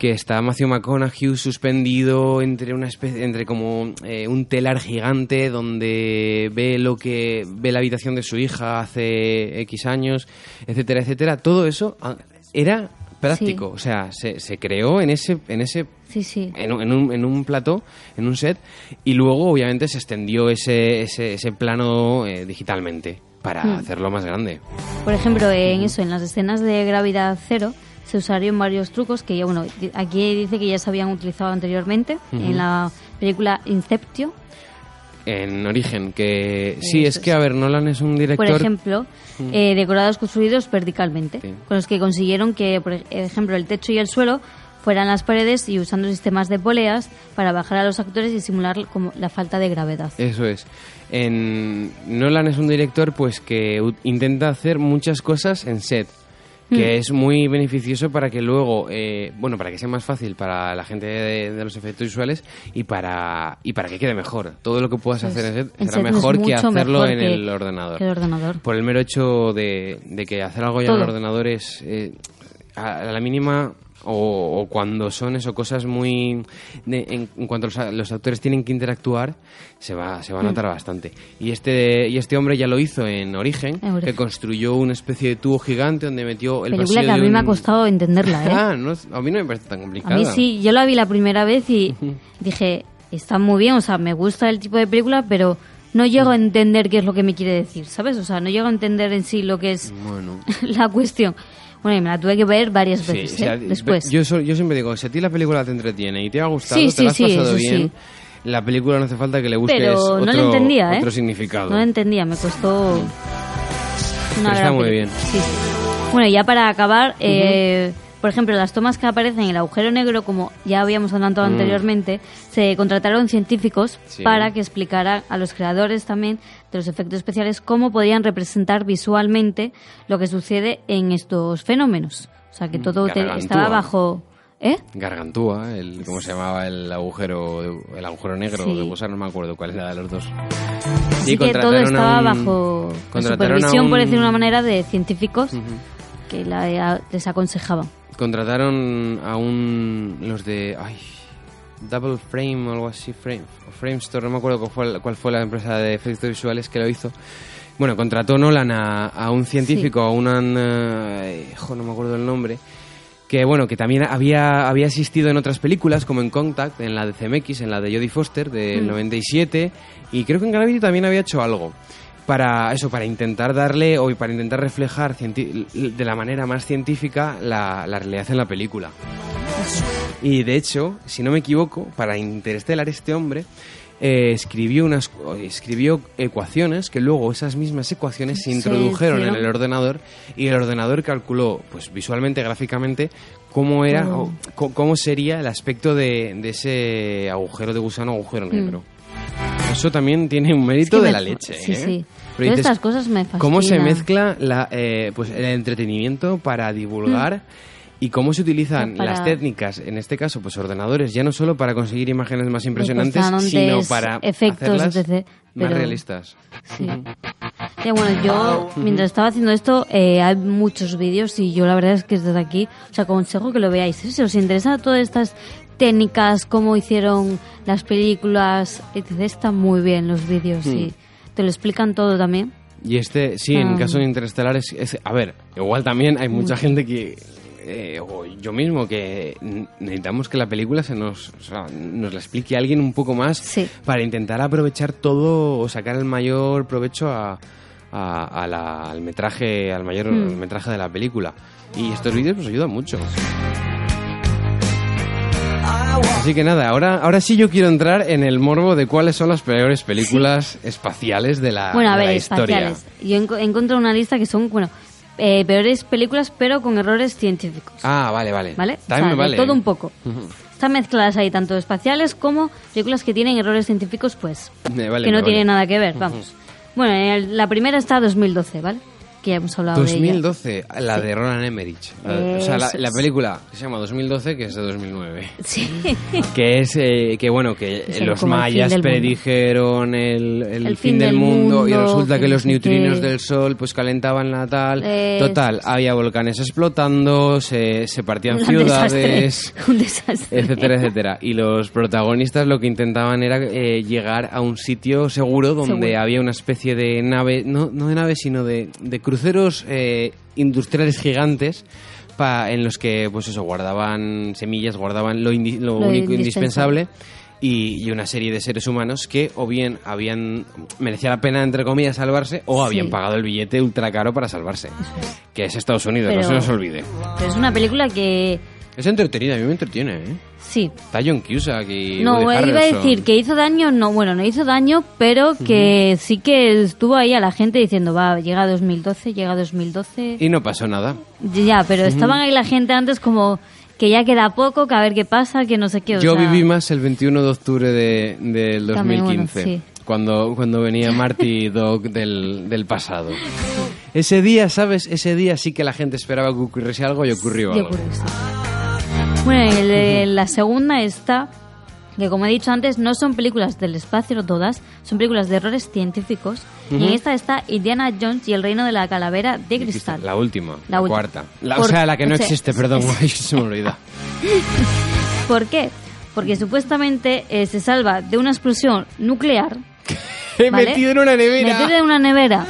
que está Matthew McConaughey suspendido entre una especie entre como eh, un telar gigante donde ve lo que ve la habitación de su hija hace X años, etcétera, etcétera. Todo eso ah, era práctico, Sí. o sea, se, se creó en ese en ese Sí, sí. en, un- en un, en un plató, en un set, y luego obviamente se extendió ese, ese, ese plano eh, digitalmente para Hmm. hacerlo más grande. Por ejemplo, en eso, en las escenas de gravedad cero, se usaron varios trucos que ya, bueno, aquí dice que ya se habían utilizado anteriormente en la película Inceptio. En origen, que sí, Eso es que, a ver, Nolan es un director... Por ejemplo, eh, decorados construidos verticalmente, Sí. con los que consiguieron que, por ejemplo, el techo y el suelo fueran las paredes y usando sistemas de poleas para bajar a los actores y simular como la falta de gravedad. Eso es. En Nolan es un director pues que intenta hacer muchas cosas en set, que es muy beneficioso para que luego, eh, bueno, para que sea más fácil para la gente de, de los efectos visuales y para y para que quede mejor. Todo lo que puedas hacer en será mejor que hacerlo mejor en que- el ordenador. que el ordenador. Por el mero hecho de, de que hacer algo ya en el ordenador es eh, a, a la mínima o, o cuando son eso cosas muy de- en, en cuanto los, los actores tienen que interactuar se va se va a notar bastante y este y este hombre ya lo hizo en Origen, En Origen. que construyó una especie de tubo gigante donde metió el Película que a mí me ha un- costado entenderla, ¿eh? ah no, a mí no me parece tan complicada A mí sí, yo la vi la primera vez y dije, está muy bien, o sea, me gusta el tipo de película, pero no llego a entender qué es lo que me quiere decir, ¿sabes? O sea, no llego a entender en sí lo que es bueno la cuestión. Bueno, y me la tuve que ver varias Sí, veces, o sea, ¿eh? Después. Yo, siempre digo, si a ti la película te entretiene y te ha gustado, Sí, te la has pasado bien, la película no hace falta que le busques pero no entendía, ¿eh? otro significado. No la entendía, me costó una Pero está muy bien. Sí, sí. Bueno, ya para acabar, eh, por ejemplo, las tomas que aparecen en el agujero negro, como ya habíamos adelantado Mm. anteriormente, se contrataron científicos Sí. para que explicaran a los creadores también de los efectos especiales cómo podían representar visualmente lo que sucede en estos fenómenos. O sea, que todo te- estaba bajo... ¿Eh? Gargantúa, el, ¿cómo se llamaba el agujero el agujero negro Sí. de Busan? No me acuerdo cuál era de los dos. Así Y que todo estaba un- bajo la supervisión, por un- decir de una manera, de científicos que la- les aconsejaban. Contrataron a un... los de... Ay, Double Frame o algo así, Frame, o Framestore, no me acuerdo cuál fue, cuál fue la empresa de efectos visuales que lo hizo. Bueno, contrató Nolan a, a un científico, a un... eh, jo, no me acuerdo el nombre, que bueno, que también había, había asistido en otras películas, como en Contact, en la de CMX, en la de Jodie Foster, del 97, y creo que en Gravity también había hecho algo. Para eso, para intentar darle, o para intentar reflejar de la manera más científica la, la realidad en la película. Y de hecho, si no me equivoco, para Interestelar este hombre eh, escribió unas escribió ecuaciones que luego esas mismas ecuaciones se introdujeron en hicieron. el ordenador y el ordenador calculó, pues visualmente, gráficamente, cómo era, Oh. o cómo sería el aspecto de, de ese agujero de gusano, agujero negro. Eso también tiene un Mm. Es mérito que de me- la leche. Sí, ¿eh? sí. Pero Todas dices, estas cosas me fascinan. ¿Cómo se mezcla la, eh, pues el entretenimiento para divulgar y cómo se utilizan Mm. Para- las técnicas, en este caso, pues ordenadores, ya no solo para conseguir imágenes más impresionantes, sino para efectos, hacerlas etc., más pero- realistas. Sí. Ya, bueno, yo mientras estaba haciendo esto eh, hay muchos vídeos y yo la verdad es que desde aquí os aconsejo que lo veáis. ¿eh? Si os interesa todas estas técnicas, cómo hicieron las películas, etc., están muy bien los vídeos y te lo explican todo también. Y este, sí, en Ah. caso de Interestelar es, es- A ver, igual también hay mucha gente que... eh, o yo mismo, que necesitamos que la película se nos, o sea, nos la explique alguien un poco más Sí. para intentar aprovechar todo o sacar el mayor provecho a, a- a la- al metraje al mayor Hmm. metraje de la película. Y estos vídeos pues ayudan mucho. Así que nada, ahora, ahora sí yo quiero entrar en el morbo de cuáles son las peores películas espaciales de la, bueno, a de ver, la historia. espaciales. Yo enco- he encontrado una lista que son, bueno, eh, peores películas pero con errores científicos. Ah, vale, vale. ¿Vale? O sea, vale. todo un poco. Están mezcladas ahí tanto espaciales como películas que tienen errores científicos, pues, Me vale, que no vale. tienen nada que ver, vamos. Bueno, en la primera está 2012, ¿vale? Que ya hemos hablado de ella. 2012, la de Roland Emmerich. La- o sea, la, la película que se llama 2012, que es de 2009. Sí. Que es eh, que, bueno, que Es eh, los el mayas mundo. predijeron el, el El fin, fin del, del mundo, y mundo, resulta que que los neutrinos qué. del sol pues calentaban la tal. Total, había volcanes explotando, se, se partían Un ciudades. desastre. Un desastre. etcétera, etcétera. Y los protagonistas lo que intentaban era eh, llegar a un sitio seguro donde Seguro. había una especie de nave, no, no de nave, sino de, de cruceros eh, industriales gigantes pa- en los que, pues eso, guardaban semillas, guardaban lo, indi- lo Lo único indispensable. indispensable. Y, y una serie de seres humanos que o bien habían merecía la pena entre comillas salvarse o habían Sí. pagado el billete ultra caro para salvarse que es Estados Unidos no se nos olvide Pero es una película que, es entretenida a mí me entretiene ¿eh? sí. Está John Cusack y No, Woody iba a decir que hizo daño, no, bueno, no hizo daño, pero que sí que estuvo ahí a la gente diciendo, va, llega 2012, llega 2012. Y no pasó nada. Ya, pero estaban ahí la gente antes como que ya queda poco, que a ver qué pasa, que no sé qué. o Yo sea, viví más el 21 de octubre de, del También, 2015, bueno, sí. cuando, cuando venía Marty Dog del, del pasado. Ese día, ¿sabes? Ese día sí que la gente esperaba que ocurriese algo y ocurrió y algo. ocurrió, sí. Bueno, en el- en la segunda está que como he dicho antes, no son películas del espacio, todas, son películas de errores científicos. Y en esta está Indiana Jones y el reino de la calavera de cristal. La última, la, La cuarta. La- o Por- sea, la que no existe, perdón. Ay, se me olvida. ¿Por qué? Porque supuestamente eh, se salva de una explosión nuclear. He ¿vale? metido en una nevera. Metida en una nevera.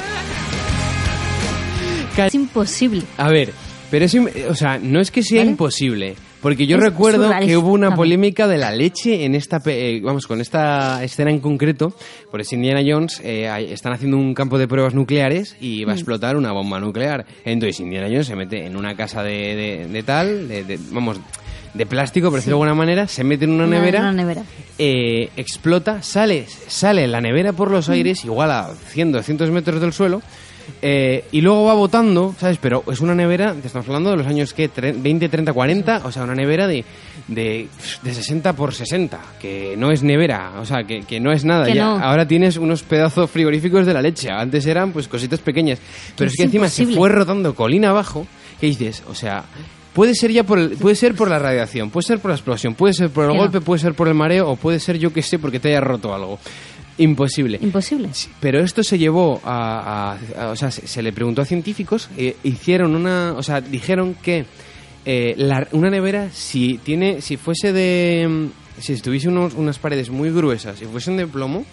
Es imposible. A ver, pero es, o sea, no es que sea ¿Vale? imposible, porque yo Es recuerdo que hubo una polémica de la leche en esta, eh, vamos, con esta escena en concreto, por eso Indiana Jones eh, están haciendo un campo de pruebas nucleares y Mm. va a explotar una bomba nuclear. Entonces Indiana Jones se mete en una casa de, de- de tal, de, de- vamos, de plástico, por decirlo de alguna manera, se mete en una, Una- nevera, una nevera. eh, explota, sale, sale la nevera por los aires, igual a 100, 200 metros del suelo, eh, y luego va botando, ¿sabes? Pero es una nevera, te estamos hablando de los años que 20, 30, 40, o sea, una nevera de, de, de 60 por 60, que no es nevera, o sea, que, que no es nada. Que ya. no. Ahora tienes unos pedazos frigoríficos de la leche, antes eran pues cositas pequeñas, pero es, es que encima se fue rotando colina abajo, que dices, o sea... Puede ser ya por el- puede ser por la radiación, puede ser por la explosión, puede ser por el golpe, puede ser por el mareo o puede ser yo que sé porque te haya roto algo. Imposible. Imposible. Pero esto se llevó a, a- a- o sea, se, se le preguntó a científicos, e hicieron una, o sea, dijeron que eh, la- una nevera si tiene, si fuese de, si tuviese unos- unas paredes muy gruesas y fuesen de plomo,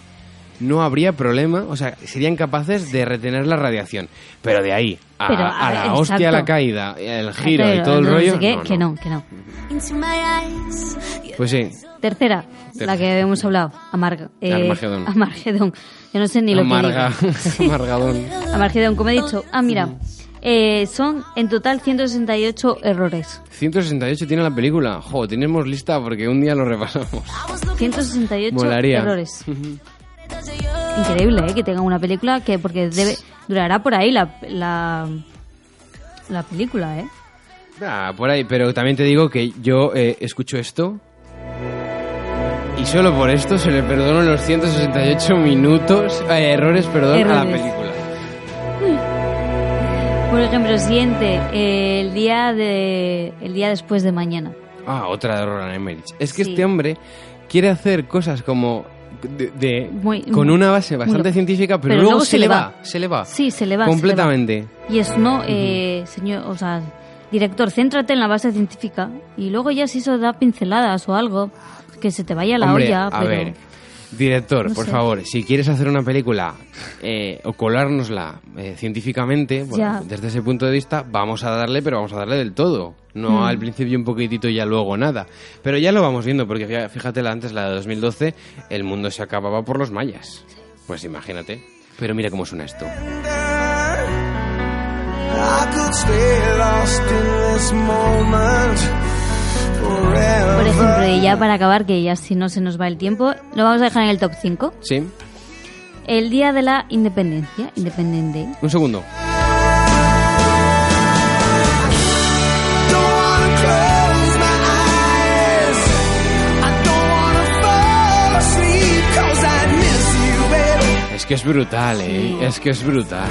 no habría problema, o sea, serían capaces de retener la radiación. Pero de ahí a, Pero, a a la ver, hostia, a la exacto. caída, el giro y Pero, todo el no rollo, qué, no, que no. que no. Pues sí, Tercera, la que hemos hablado, Amarga, eh, Armagedón. Amargedón. Yo no sé ni lo amarga, que digo. amargadón. Amargedón, como he dicho. Ah, mira, eh, son en total 168 errores. 168 tiene la película. Jo, tenemos lista porque un día lo repasamos. 168 Molaría. errores. Increíble, ¿eh? Que tenga una película que, porque debe, durará por ahí la, la, la película, ¿eh? Ah, por ahí, pero también te digo que yo eh, escucho esto y solo por esto se le perdonan los 168 minutos, eh, errores, perdón, a la película. Por ejemplo, el siguiente, eh, el día de, el día después de mañana. Ah, otra de Roland Emmerich. Es que Sí. este hombre quiere hacer cosas como de, de- Muy- con una base bastante muy- científica, pero, pero luego, luego se, le va, se le va. Sí, se le va, completamente. Y es no, eh, señor, o sea, director, céntrate en la base científica y luego ya si eso da pinceladas o algo, que se te vaya la Hombre, olla, a pero ver, director, No por sé. favor, si quieres hacer una película eh, o colárnosla eh, científicamente, bueno, desde ese punto de vista, vamos a darle, pero vamos a darle del todo. No Mm. al principio un poquitito y ya luego nada. Pero ya lo vamos viendo, porque fí- fíjate, la antes, la de 2012, el mundo se acababa por los mayas. Pues imagínate. Pero mira cómo suena esto. I could stay lost in this moment forever. Por ejemplo, y ya para acabar, que ya si no se nos va el tiempo, lo vamos a dejar en el top 5. ¿Sí? El día de la independencia, Independent Day. Un segundo. Es que es brutal, ¿eh? Es que es brutal.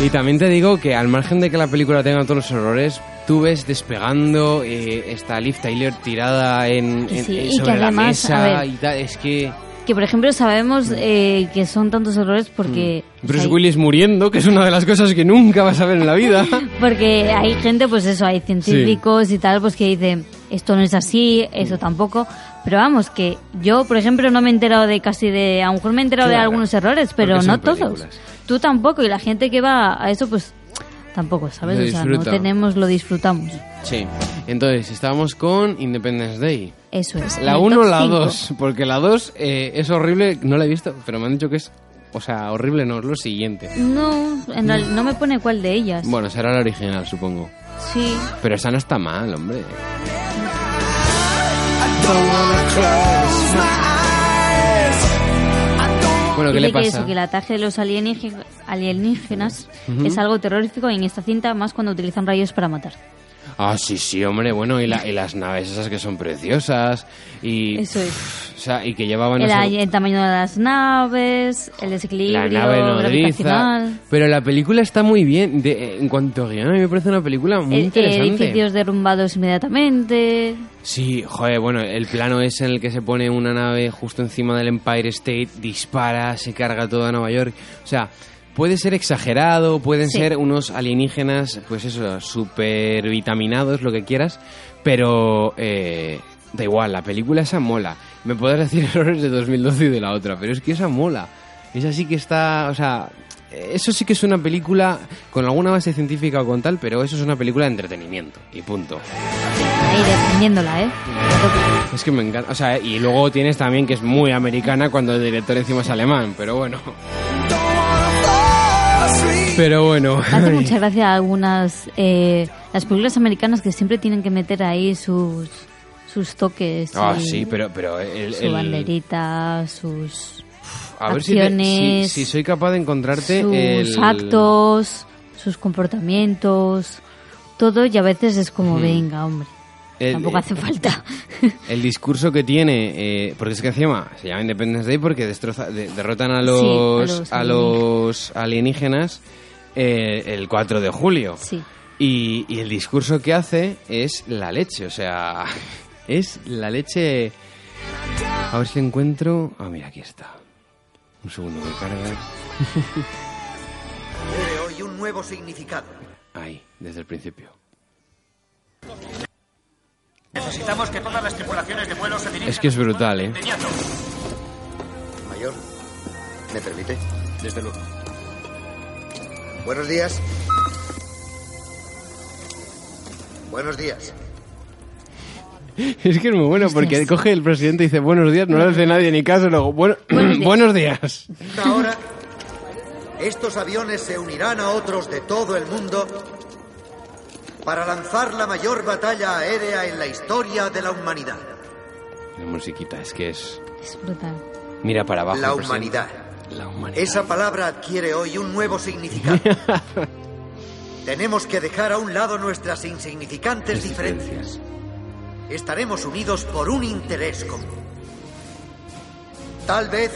Y también te digo que al margen de que la película tenga todos los errores, tú ves despegando eh, esta Liv Tyler tirada en, en- Sí, en- y que sobre la a mesa ver, y tal. Es que Que por ejemplo sabemos eh, que son tantos errores porque... Mm. Bruce Willis muriendo, que es una de las cosas que nunca vas a ver en la vida. Porque hay gente, pues eso, hay científicos y tal, pues que dicen, esto no es así, eso Mm. tampoco. Pero vamos, que yo, por ejemplo, no me he enterado de casi de, a lo mejor me he enterado de Claro, algunos errores, pero no son todos. películas. Tú tampoco, y la gente que va a eso, pues tampoco, ¿sabes? Lo o sea, no tenemos, lo disfrutamos. Sí. Entonces, estábamos con Independence Day. Eso es. La El 1 o top la cinco. 2, porque la 2 eh, es horrible, no la he visto, pero me han dicho que es, o sea, horrible no, es lo siguiente. No, en real- no me pone cuál de ellas. Bueno, será la original, supongo. Sí. Pero esa no está mal, hombre. Bueno, ¿qué le que pasa? eso, que el ataque de los alieníge- alienígenas es algo terrorífico en esta cinta más cuando utilizan rayos para matar. Ah, sí, sí, hombre, bueno, y, la- y las naves esas que son preciosas y... Eso es. O sea, y que llevaban... El, el tamaño de las naves, el desequilibrio la nave nodriza. Pero la película está muy bien. De, en cuanto a guion, a mí me parece una película muy interesante. edificios derrumbados inmediatamente. Sí, joder, bueno, el plano es en el que se pone una nave justo encima del Empire State, dispara, se carga toda Nueva York. O sea, puede ser exagerado, pueden Sí. ser unos alienígenas, pues eso, súper vitaminados, lo que quieras, pero eh, da igual, la película esa mola. Me puedes decir errores de 2012 y de la otra, pero es que esa mola. Esa sí que está, o sea, eso sí que es una película con alguna base científica o con tal, pero eso es una película de entretenimiento y punto. Ahí defendiéndola, ¿eh? Es que me encanta. O sea, y luego tienes también que es muy americana cuando el director encima es alemán, pero bueno. Pero bueno. Hace mucha gracia algunas eh, las películas americanas que siempre tienen que meter ahí sus sus toques Ah, y sí, pero, pero el, su el- banderita, sus a ver si, te- si, acciones, si soy capaz de encontrarte sus el actos, sus comportamientos, todo y a veces es como, venga, hombre, el- tampoco hace falta. el discurso que tiene, eh, porque es que encima se llama Independence Day porque destroza, de- derrotan a los, Sí, a a los alienígenas eh, el 4 de julio. sí. Y, y el discurso que hace es la leche, o sea, es la leche... A ver si encuentro... Ah, mira, aquí está. Un segundo que carga. Hoy un nuevo significado. Ahí, desde el principio. Necesitamos que todas las tripulaciones de vuelo se dirijan Es que es brutal, ¿eh? Mayor, ¿me permite? Desde luego. Buenos días. Buenos días. Es que es muy bueno porque coge el presidente y dice buenos días, no le hace nadie ni caso, luego bueno, buenos días. Ahora, estos aviones se unirán a otros de todo el mundo para lanzar la mayor batalla aérea en la historia de la humanidad. La musiquita es que es Es brutal. mira para abajo. La humanidad. La humanidad. Esa palabra adquiere hoy un nuevo significado. Tenemos que dejar a un lado nuestras insignificantes diferencias. Estaremos unidos por un interés común. Tal vez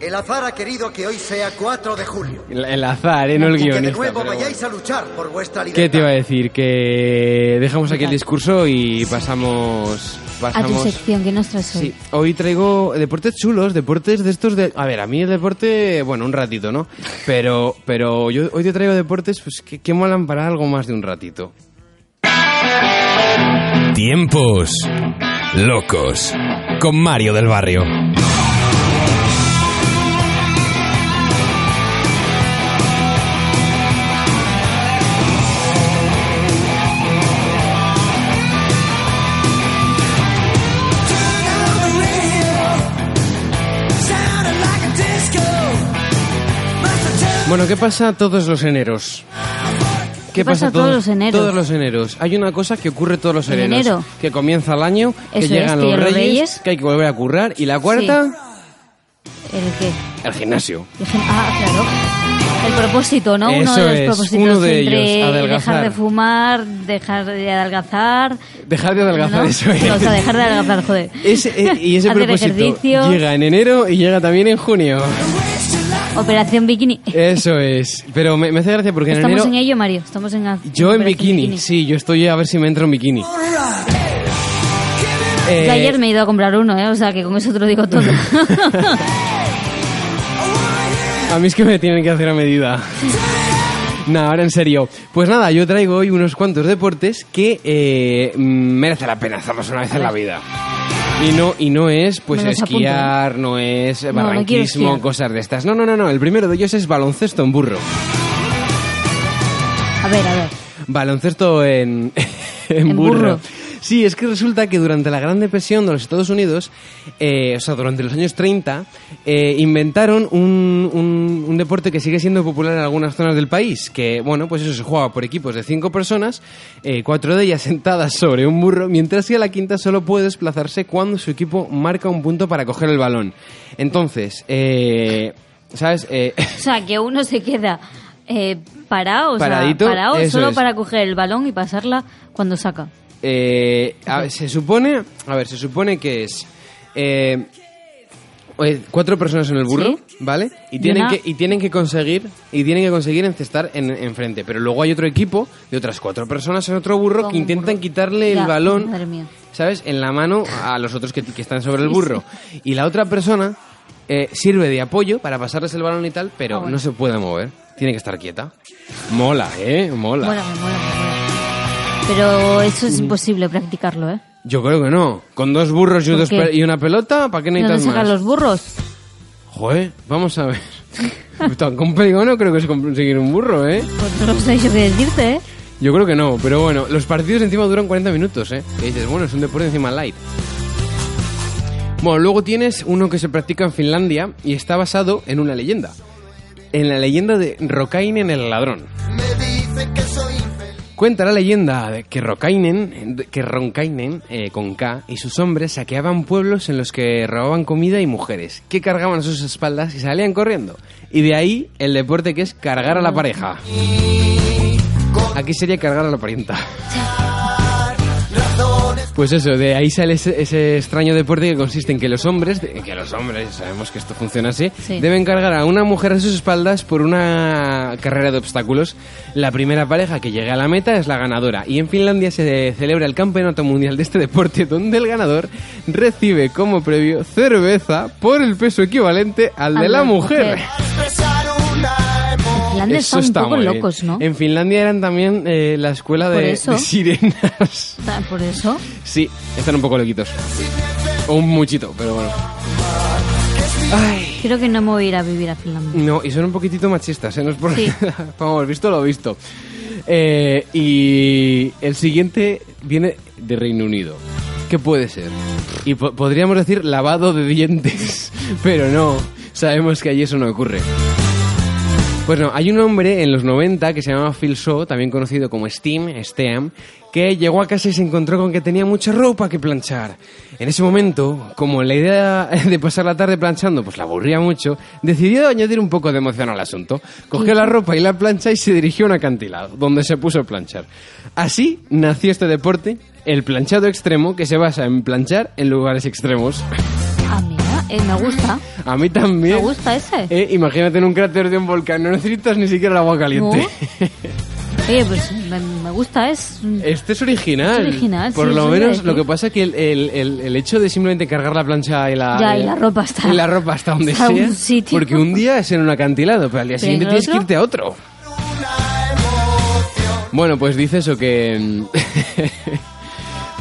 el azar ha querido que hoy sea 4 de julio. El, el azar, ¿eh? no el y que de nuevo pero vayáis a luchar por vuestra libertad. ¿Qué te iba a decir? Que dejamos aquí el discurso y pasamos... A tu sección, que nos traes hoy? Sí, hoy traigo deportes chulos, deportes de estos de... A ver, a mí el deporte, bueno, un ratito, ¿no? Pero, pero yo hoy te traigo deportes pues, que, que molan para algo más de un ratito. Tiempos locos con Mario del Barrio. Bueno, ¿qué pasa todos los eneros? ¿Qué pasa todos los eneros? Todos los eneros. Hay una cosa que ocurre todos los ¿En eneros. enero? Que comienza el año, que llegan es, los reyes, reyes. que hay que volver a currar. Y la cuarta, ¿El qué? el gimnasio. El Ah, claro. El propósito, ¿no? uno de los propósitos uno de entre ellos, adelgazar. dejar de fumar, dejar de adelgazar. Dejar de adelgazar, ¿no? eso es. No, o sea, dejar de adelgazar, joder. Ese, eh, y ese propósito ejercicio. llega en enero y llega también en junio. Operación Bikini. Eso es. Pero me, me hace gracia porque en Estamos enero... en ello, Mario. Estamos en. Yo en Operación bikini, sí, yo estoy a ver si me entro en bikini. Eh, Yo ayer me he ido a comprar uno, ¿eh? O sea, que con eso te lo digo todo. A mí es que me tienen que hacer a medida. No, ahora en serio. Pues nada, yo traigo hoy unos cuantos deportes que eh, merece la pena hacerlos una vez en la vida. Y no, y no es pues apunto, esquiar, no es No, no quiero barranquismo, cosas de estas. No, no, no, no. El primero de ellos es baloncesto en burro. A ver, a ver. Baloncesto en, en, En burro. burro. Sí, es que resulta que durante la Gran Depresión de los Estados Unidos, eh, o sea, durante los años 30, eh, inventaron un, un- un deporte que sigue siendo popular en algunas zonas del país, que, bueno, pues eso se juega por equipos de cinco personas, eh, cuatro de ellas sentadas sobre un burro, mientras que a la quinta solo puede desplazarse cuando su equipo marca un punto para coger el balón. Entonces, eh, ¿sabes? Eh, O sea, que uno se queda eh, parado, o sea, Paradito, parado solo es. para coger el balón y pasarla cuando saca. Eh, a se supone, a ver, se supone que es eh, eh, cuatro personas en el burro, Sí. ¿vale? Y tienen que y tienen que conseguir y tienen que conseguir encestar en enfrente, pero luego hay otro equipo de otras cuatro personas en otro burro que intentan burro. quitarle Ya, el balón, madre mía. ¿sabes? En la mano a los otros que, que están sobre el Sí, burro y la otra persona eh, sirve de apoyo para pasarles el balón y tal, pero Ah, bueno. no se puede mover, tiene que estar quieta. Mola, ¿eh? Mola. Mola. Pero eso es imposible practicarlo, ¿eh? Yo creo que no. Con dos burros y, una pelota, ¿para qué ¿De dónde necesitas sacan más? los burros? Joder, vamos a ver. Tan complicado no creo que es conseguir un burro, ¿eh? Pues no sé yo qué decirte, ¿eh? Yo creo que no, pero bueno, los partidos encima duran 40 minutos, ¿eh? Y dices, bueno, es un deporte encima light. Bueno, luego tienes uno que se practica en Finlandia y está basado en una leyenda. En la leyenda de Rokainen el ladrón. Cuenta la leyenda de que Ronkainen, eh, con K, y sus hombres saqueaban pueblos en los que robaban comida y mujeres, que cargaban a sus espaldas y salían corriendo. Y de ahí el deporte que es cargar a la pareja. Aquí sería cargar a la parienta. Pues eso, de ahí sale ese, ese extraño deporte que consiste en que los hombres, que los hombres, sabemos que esto funciona así, Sí. deben cargar a una mujer a sus espaldas por una carrera de obstáculos. La primera pareja que llegue a la meta es la ganadora. Y en Finlandia se celebra el Campeonato Mundial de este deporte, donde el ganador recibe como premio cerveza por el peso equivalente al de la mujer. mujer. Finlandia están un poco locos, ¿no? En Finlandia eran también eh, la escuela de, de sirenas. Ah, Por eso. Sí, están un poco loquitos. O un muchito, pero bueno. Ay. Creo que no me voy a ir a vivir a Finlandia. No, y son un poquitito machistas, ¿eh? No es por... Sí. Vamos, visto lo visto. Eh, y el siguiente viene de Reino Unido. ¿Qué puede ser? Y po- podríamos decir lavado de dientes, pero no, sabemos que allí eso no ocurre. Pues no, hay un hombre en los 90 que se llamaba Phil Shaw, también conocido como Steam, Steam, que llegó a casa y se encontró con que tenía mucha ropa que planchar. En ese momento, como la idea de pasar la tarde planchando pues la aburría mucho, decidió añadir un poco de emoción al asunto. Cogió la ropa y la plancha y se dirigió a un acantilado, donde se puso a planchar. Así nació este deporte, el planchado extremo, que se basa en planchar en lugares extremos. Eh, me gusta. A mí también. Me gusta ese. Eh, imagínate en un cráter de un volcán, no necesitas ni siquiera el agua caliente. Oye, pues me, me gusta, es... Este es original. Es original, Por sí, lo menos lo que pasa es que el, el- el- el hecho de simplemente cargar la plancha y la, Ya, y la ropa hasta- y la ropa hasta donde hasta sea. un sitio. Porque un día es en un acantilado, pero al día siguiente tienes que irte a otro. Bueno, pues dice eso que.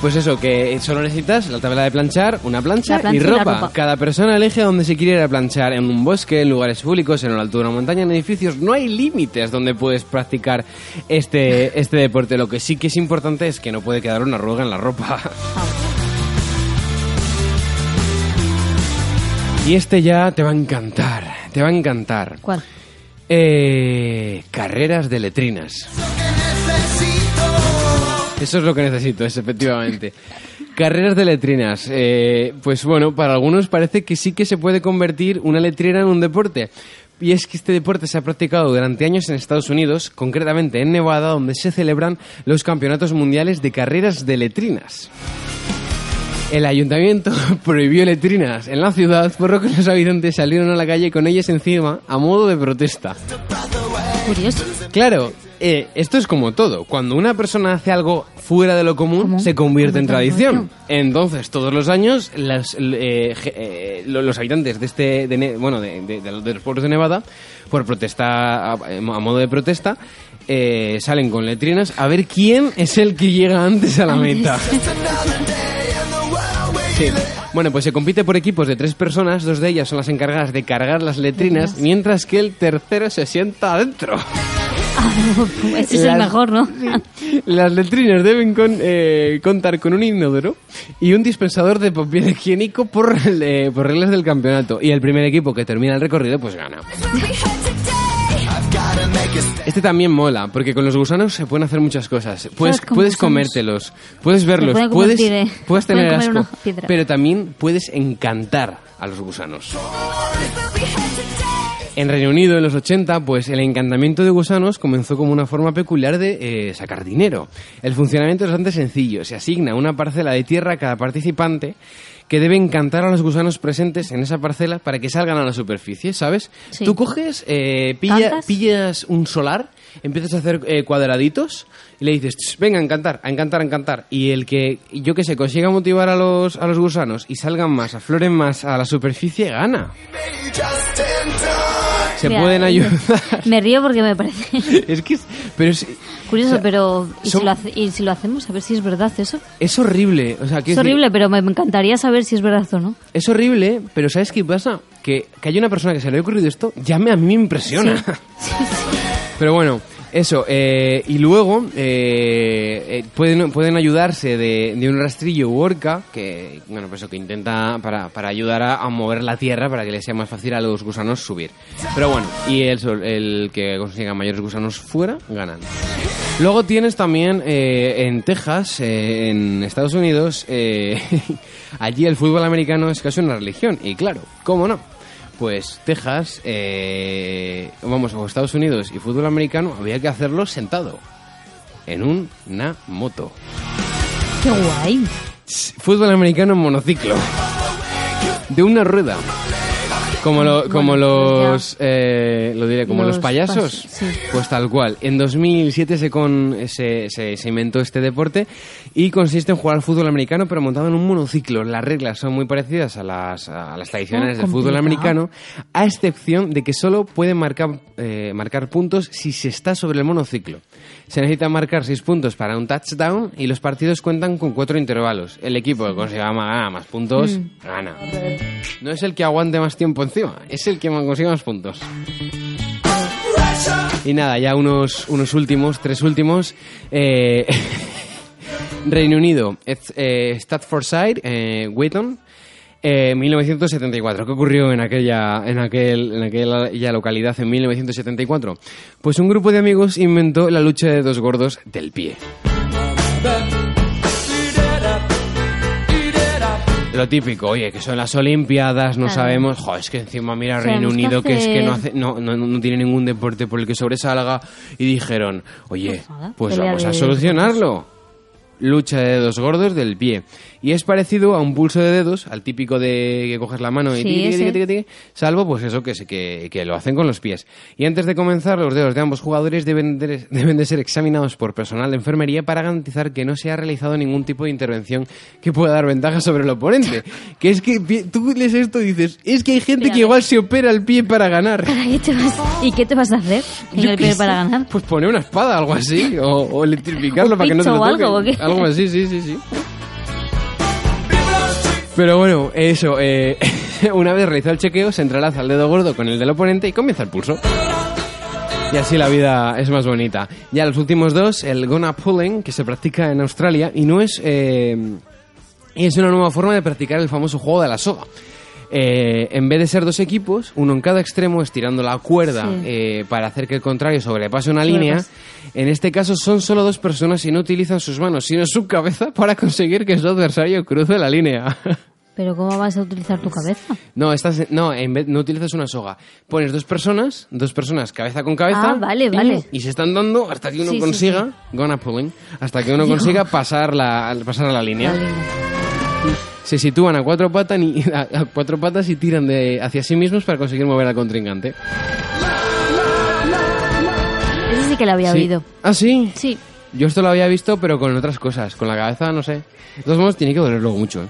Pues eso, que solo necesitas la tabla de planchar, una plancha, La plancha y, ropa. Cada persona elige a dónde se quiere ir a planchar, en un bosque, en lugares públicos, en la altura de una montaña, en edificios. No hay límites donde puedes practicar este, este deporte. Lo que sí que es importante es que no puede quedar una arruga en la ropa. Y este ya te va a encantar, te va a encantar. ¿Cuál? Eh, carreras de letrinas. Eso es lo que necesito, es efectivamente. Carreras de letrinas. Eh, pues bueno, para algunos parece que sí que se puede convertir una letrina en un deporte. Y es que este deporte se ha practicado durante años en Estados Unidos, concretamente en Nevada, donde se celebran los campeonatos mundiales de carreras de letrinas. El ayuntamiento prohibió letrinas en la ciudad, por lo que los habitantes salieron a la calle con ellas encima a modo de protesta. Curioso. Claro, eh, esto es como todo. Cuando una persona hace algo fuera de lo común, se convierte en tradición. Entonces, todos los años, las, eh, eh, lo- los habitantes de este, de Ne- bueno, de, de- de los de los pueblos de Nevada, por protesta, a, a modo de protesta, eh, salen con letrinas a ver quién es el que llega antes a la meta. Sí. Bueno, pues se compite por equipos de tres personas, dos de ellas son las encargadas de cargar las letrinas, mientras que el tercero se sienta adentro. Ese es Las- el mejor, ¿no? Las letrinas deben con- eh, contar con un inodoro y un dispensador de papel higiénico por, eh, por reglas del campeonato. Y el primer equipo que termina el recorrido, pues gana. Este también mola, porque con los gusanos se pueden hacer muchas cosas. Puedes, puedes comértelos, puedes verlos, puedes, convertir, eh, puedes tener asco, pero también puedes encantar a los gusanos. En Reino Unido, en los 80, pues el encantamiento de gusanos comenzó como una forma peculiar de eh, sacar dinero. El funcionamiento es bastante sencillo. Se asigna una parcela de tierra a cada participante que debe encantar a los gusanos presentes en esa parcela para que salgan a la superficie, ¿sabes? Sí. Tú coges, eh, pillas un solar, empiezas a hacer eh, cuadraditos y le dices, "Ch, venga, a encantar, a encantar, a encantar. Y el que, yo que sé, consiga motivar a los, a los gusanos y salgan más, afloren más a la superficie, gana. Se Mira, pueden ayudar. Me río porque me parece es que es, pero es, curioso, o sea, pero ¿y, son- si lo hace- y si lo hacemos? A ver si es verdad eso. es horrible. O sea, Es horrible, pero me encantaría saber si es verdad o no. es horrible, pero ¿sabes qué pasa? Que, que haya una persona que se le haya ocurrido esto, ya me, a mí me impresiona. Pero bueno, eso. eh, y luego eh, eh, pueden, pueden ayudarse de, un rastrillo u orca que, bueno, pues eso, que intenta para, para ayudar a, mover la tierra para que les sea más fácil a los gusanos subir. Pero bueno, y el, el que consiga mayores gusanos fuera, ganan. Luego tienes también eh, en Texas, en Estados Unidos, allí el fútbol americano es casi una religión. Y claro, ¿cómo no? Pues Texas, eh, vamos, o Estados Unidos y fútbol americano había que hacerlo sentado. En un- una moto. Qué guay. Fútbol americano en monociclo. De una rueda. Como, lo- como Bueno, los, eh, lo diré, como los, Los payasos. pas- sí. Pues tal cual. En 2007 se, con, se, se- se inventó este deporte y consiste en jugar al fútbol americano pero montado en un monociclo. Las reglas son muy parecidas a las, a las tradicionales Oh, del fútbol americano, a excepción de que solo pueden marcar, eh, marcar puntos si se está sobre el monociclo. Se necesitan marcar 6 puntos para un touchdown y los partidos cuentan con cuatro intervalos. El equipo que consiga más puntos, Mm. gana. No es el que aguante más tiempo encima, es el que consiga más puntos. Y nada, ya unos, unos últimos, tres últimos. Eh, Reino Unido, eh, Staffordshire, eh, Wheaton, eh, 1974. ¿Qué ocurrió en aquella, en, aquel, en aquella localidad en 1974? Pues un grupo de amigos inventó la lucha de dos gordos del pie. Lo típico, oye, que son las Olimpiadas, no Claro. sabemos. Jo, es que encima mira Reino Unido, que es que no, hace, no, no, no tiene ningún deporte por el que sobresalga. Y dijeron, oye, Pues pues vamos a solucionarlo. Lucha de dedos gordos del pie. Y es parecido a un pulso de dedos, al típico de que coges la mano y Sí, tiqui, tiqui, ese. tiqui, tiqui, salvo pues eso que, que, que lo hacen con los pies. Y antes de comenzar, los dedos de ambos jugadores deben de, deben de ser examinados por personal de enfermería para garantizar que no se ha realizado ningún tipo de intervención que pueda dar ventaja sobre el oponente. Que es que tú lees esto y dices, es que hay gente que igual se opera el pie para ganar. ¿Para qué te vas- ¿Y qué te vas a hacer en Yo el pie para ganar? Pues poner una espada, algo así, o, o electrificarlo para que no te lo o algo. Algo así, sí, sí, sí. Pero bueno, eso, eh, una vez realizado el chequeo, se entrelaza el dedo gordo con el del oponente y comienza el pulso. Y así la vida es más bonita. Ya los últimos dos, el Gonna Pulling, que se practica en Australia, y no es... eh, es una nueva forma de practicar el famoso juego de la soga. Eh, en vez de ser dos equipos, uno en cada extremo estirando la cuerda Sí. eh, para hacer que el contrario sobrepase una línea, en este caso son solo dos personas y no utilizan sus manos, sino su cabeza para conseguir que su adversario cruce la línea. ¿Pero cómo vas a utilizar tu cabeza? no, estás, no, en vez, no utilizas una soga. Pones dos personas, dos personas cabeza con cabeza. Ah, vale, y- vale. Y, se están dando hasta que uno Sí, sí, consiga, gonna pulling, hasta que uno consiga pasar la, pasar a la línea. La línea. Se sitúan a cuatro, patas y, a, a cuatro patas y tiran de, hacia sí mismos para conseguir mover al contrincante. Ese sí que lo había Sí. oído. ¿Ah, sí? Sí, Yo esto lo había visto, pero con otras cosas. Con la cabeza, no sé. De todos modos, tiene que doler luego mucho, ¿eh?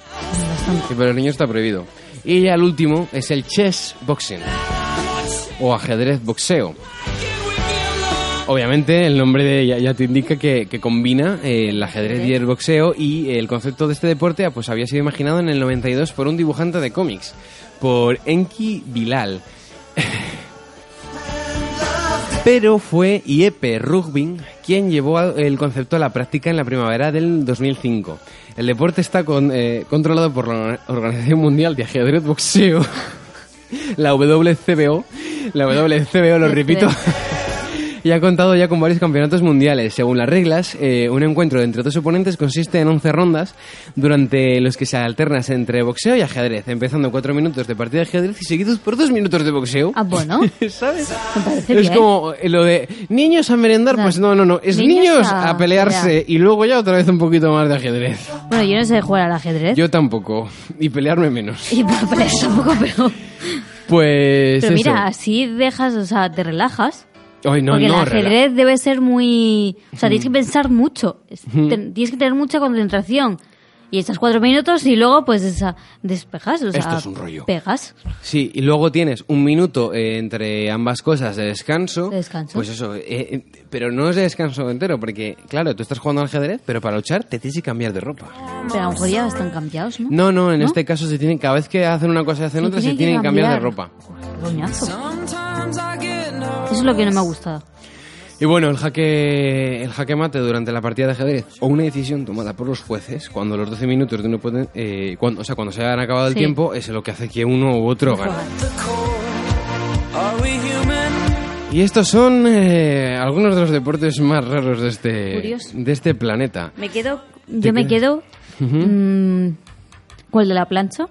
Sí, pero el niño está prohibido. Y ya el último es el chess boxing. O ajedrez boxeo. Obviamente el nombre de ya, ya te indica que, que combina eh, el ajedrez y el boxeo y el concepto de este deporte ah, pues había sido imaginado en el 92 por un dibujante de cómics, por Enki Bilal. Pero fue Iepe Rugbin quien llevó el concepto a la práctica en la primavera del 2005. El deporte está con- eh, controlado por la Organización Mundial de Ajedrez Boxeo, la WCBO, la WCBO, lo repito, y ha contado ya con varios campeonatos mundiales. Según las reglas, eh, un encuentro entre dos oponentes consiste en 11 rondas, durante los que se alternan entre boxeo y ajedrez, empezando cuatro minutos de partida de ajedrez y seguidos por dos minutos de boxeo. Ah, bueno. ¿Sabes? Me parece Es bien. como eh, lo de niños a merendar, Claro. pues no, no, no, es Niños niños, a a, pelearse pelear. y luego ya otra vez un poquito más de ajedrez. Bueno, yo no sé jugar al ajedrez. Yo tampoco, y pelearme menos. Y para pelear tampoco, pero... Pues Pero eso. mira, así dejas, o sea, te relajas. Ay, no, porque no, el ajedrez debe ser muy... O sea, tienes que pensar mucho. Tienes que tener mucha concentración. Y estás cuatro minutos y luego, pues, esa, despejas. O sea, Esto es un rollo. Pegas. Sí, y luego tienes un minuto eh, entre ambas cosas de descanso. De descanso. Pues eso, eh, eh, pero no es de descanso entero, porque, claro, tú estás jugando al ajedrez, pero para luchar te tienes que cambiar de ropa. Pero a lo mejor ya están cambiados, ¿no? No, no, en ¿No? este caso se tienen, cada vez que hacen una cosa y hacen Se otra, se tienen que tienen que cambiar de cambiar. ropa. Coñazo. Eso es lo que no me ha gustado. Y bueno, el jaque, el jaque mate durante la partida de ajedrez o una decisión tomada por los jueces cuando los 12 minutos de uno pueden, eh, cuando, o sea, cuando se hayan acabado el Sí. tiempo es lo que hace que uno u otro gane. Y estos son eh, algunos de los deportes más raros de este, Curioso. de este planeta. Me quedo... ¿Te Yo me quedo... mm, ¿Cuál de la plancha?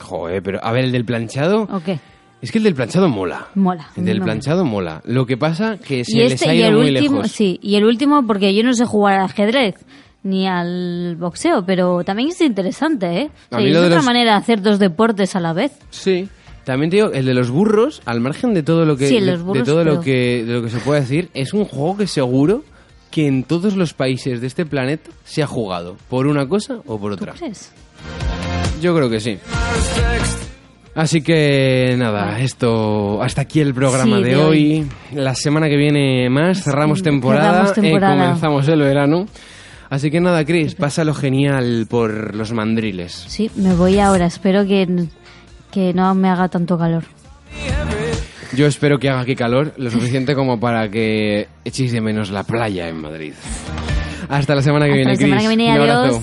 Joder, pero a ver, el del planchado... ¿O qué? Es que el del planchado mola. Mola. El del planchado mola. Lo que pasa que se y les este ha y ido el muy último, lejos. sí, y el último porque yo no sé jugar al ajedrez ni al boxeo, pero también es interesante, ¿eh? O sea, es otra los- manera de hacer dos deportes a la vez. Sí, También te digo, el de los burros, al margen de todo lo que, Sí, de de, todo lo que, de lo que se puede decir, es un juego que seguro que en todos los países de este planeta se ha jugado, por una cosa o por ¿Tú otra. crees? Yo creo que sí. Así que nada, esto hasta aquí el programa Sí, de, de hoy. La semana que viene más cerramos temporada, temporada. eh, comenzamos el verano. Así que nada, Chris, pásalo genial por los mandriles. Sí, me voy ahora. Espero que, que no me haga tanto calor. Yo espero que haga aquí calor, lo suficiente como para que echéis de menos la playa en Madrid. Hasta la semana que Hasta viene, la semana Chris. que viene, Un abrazo.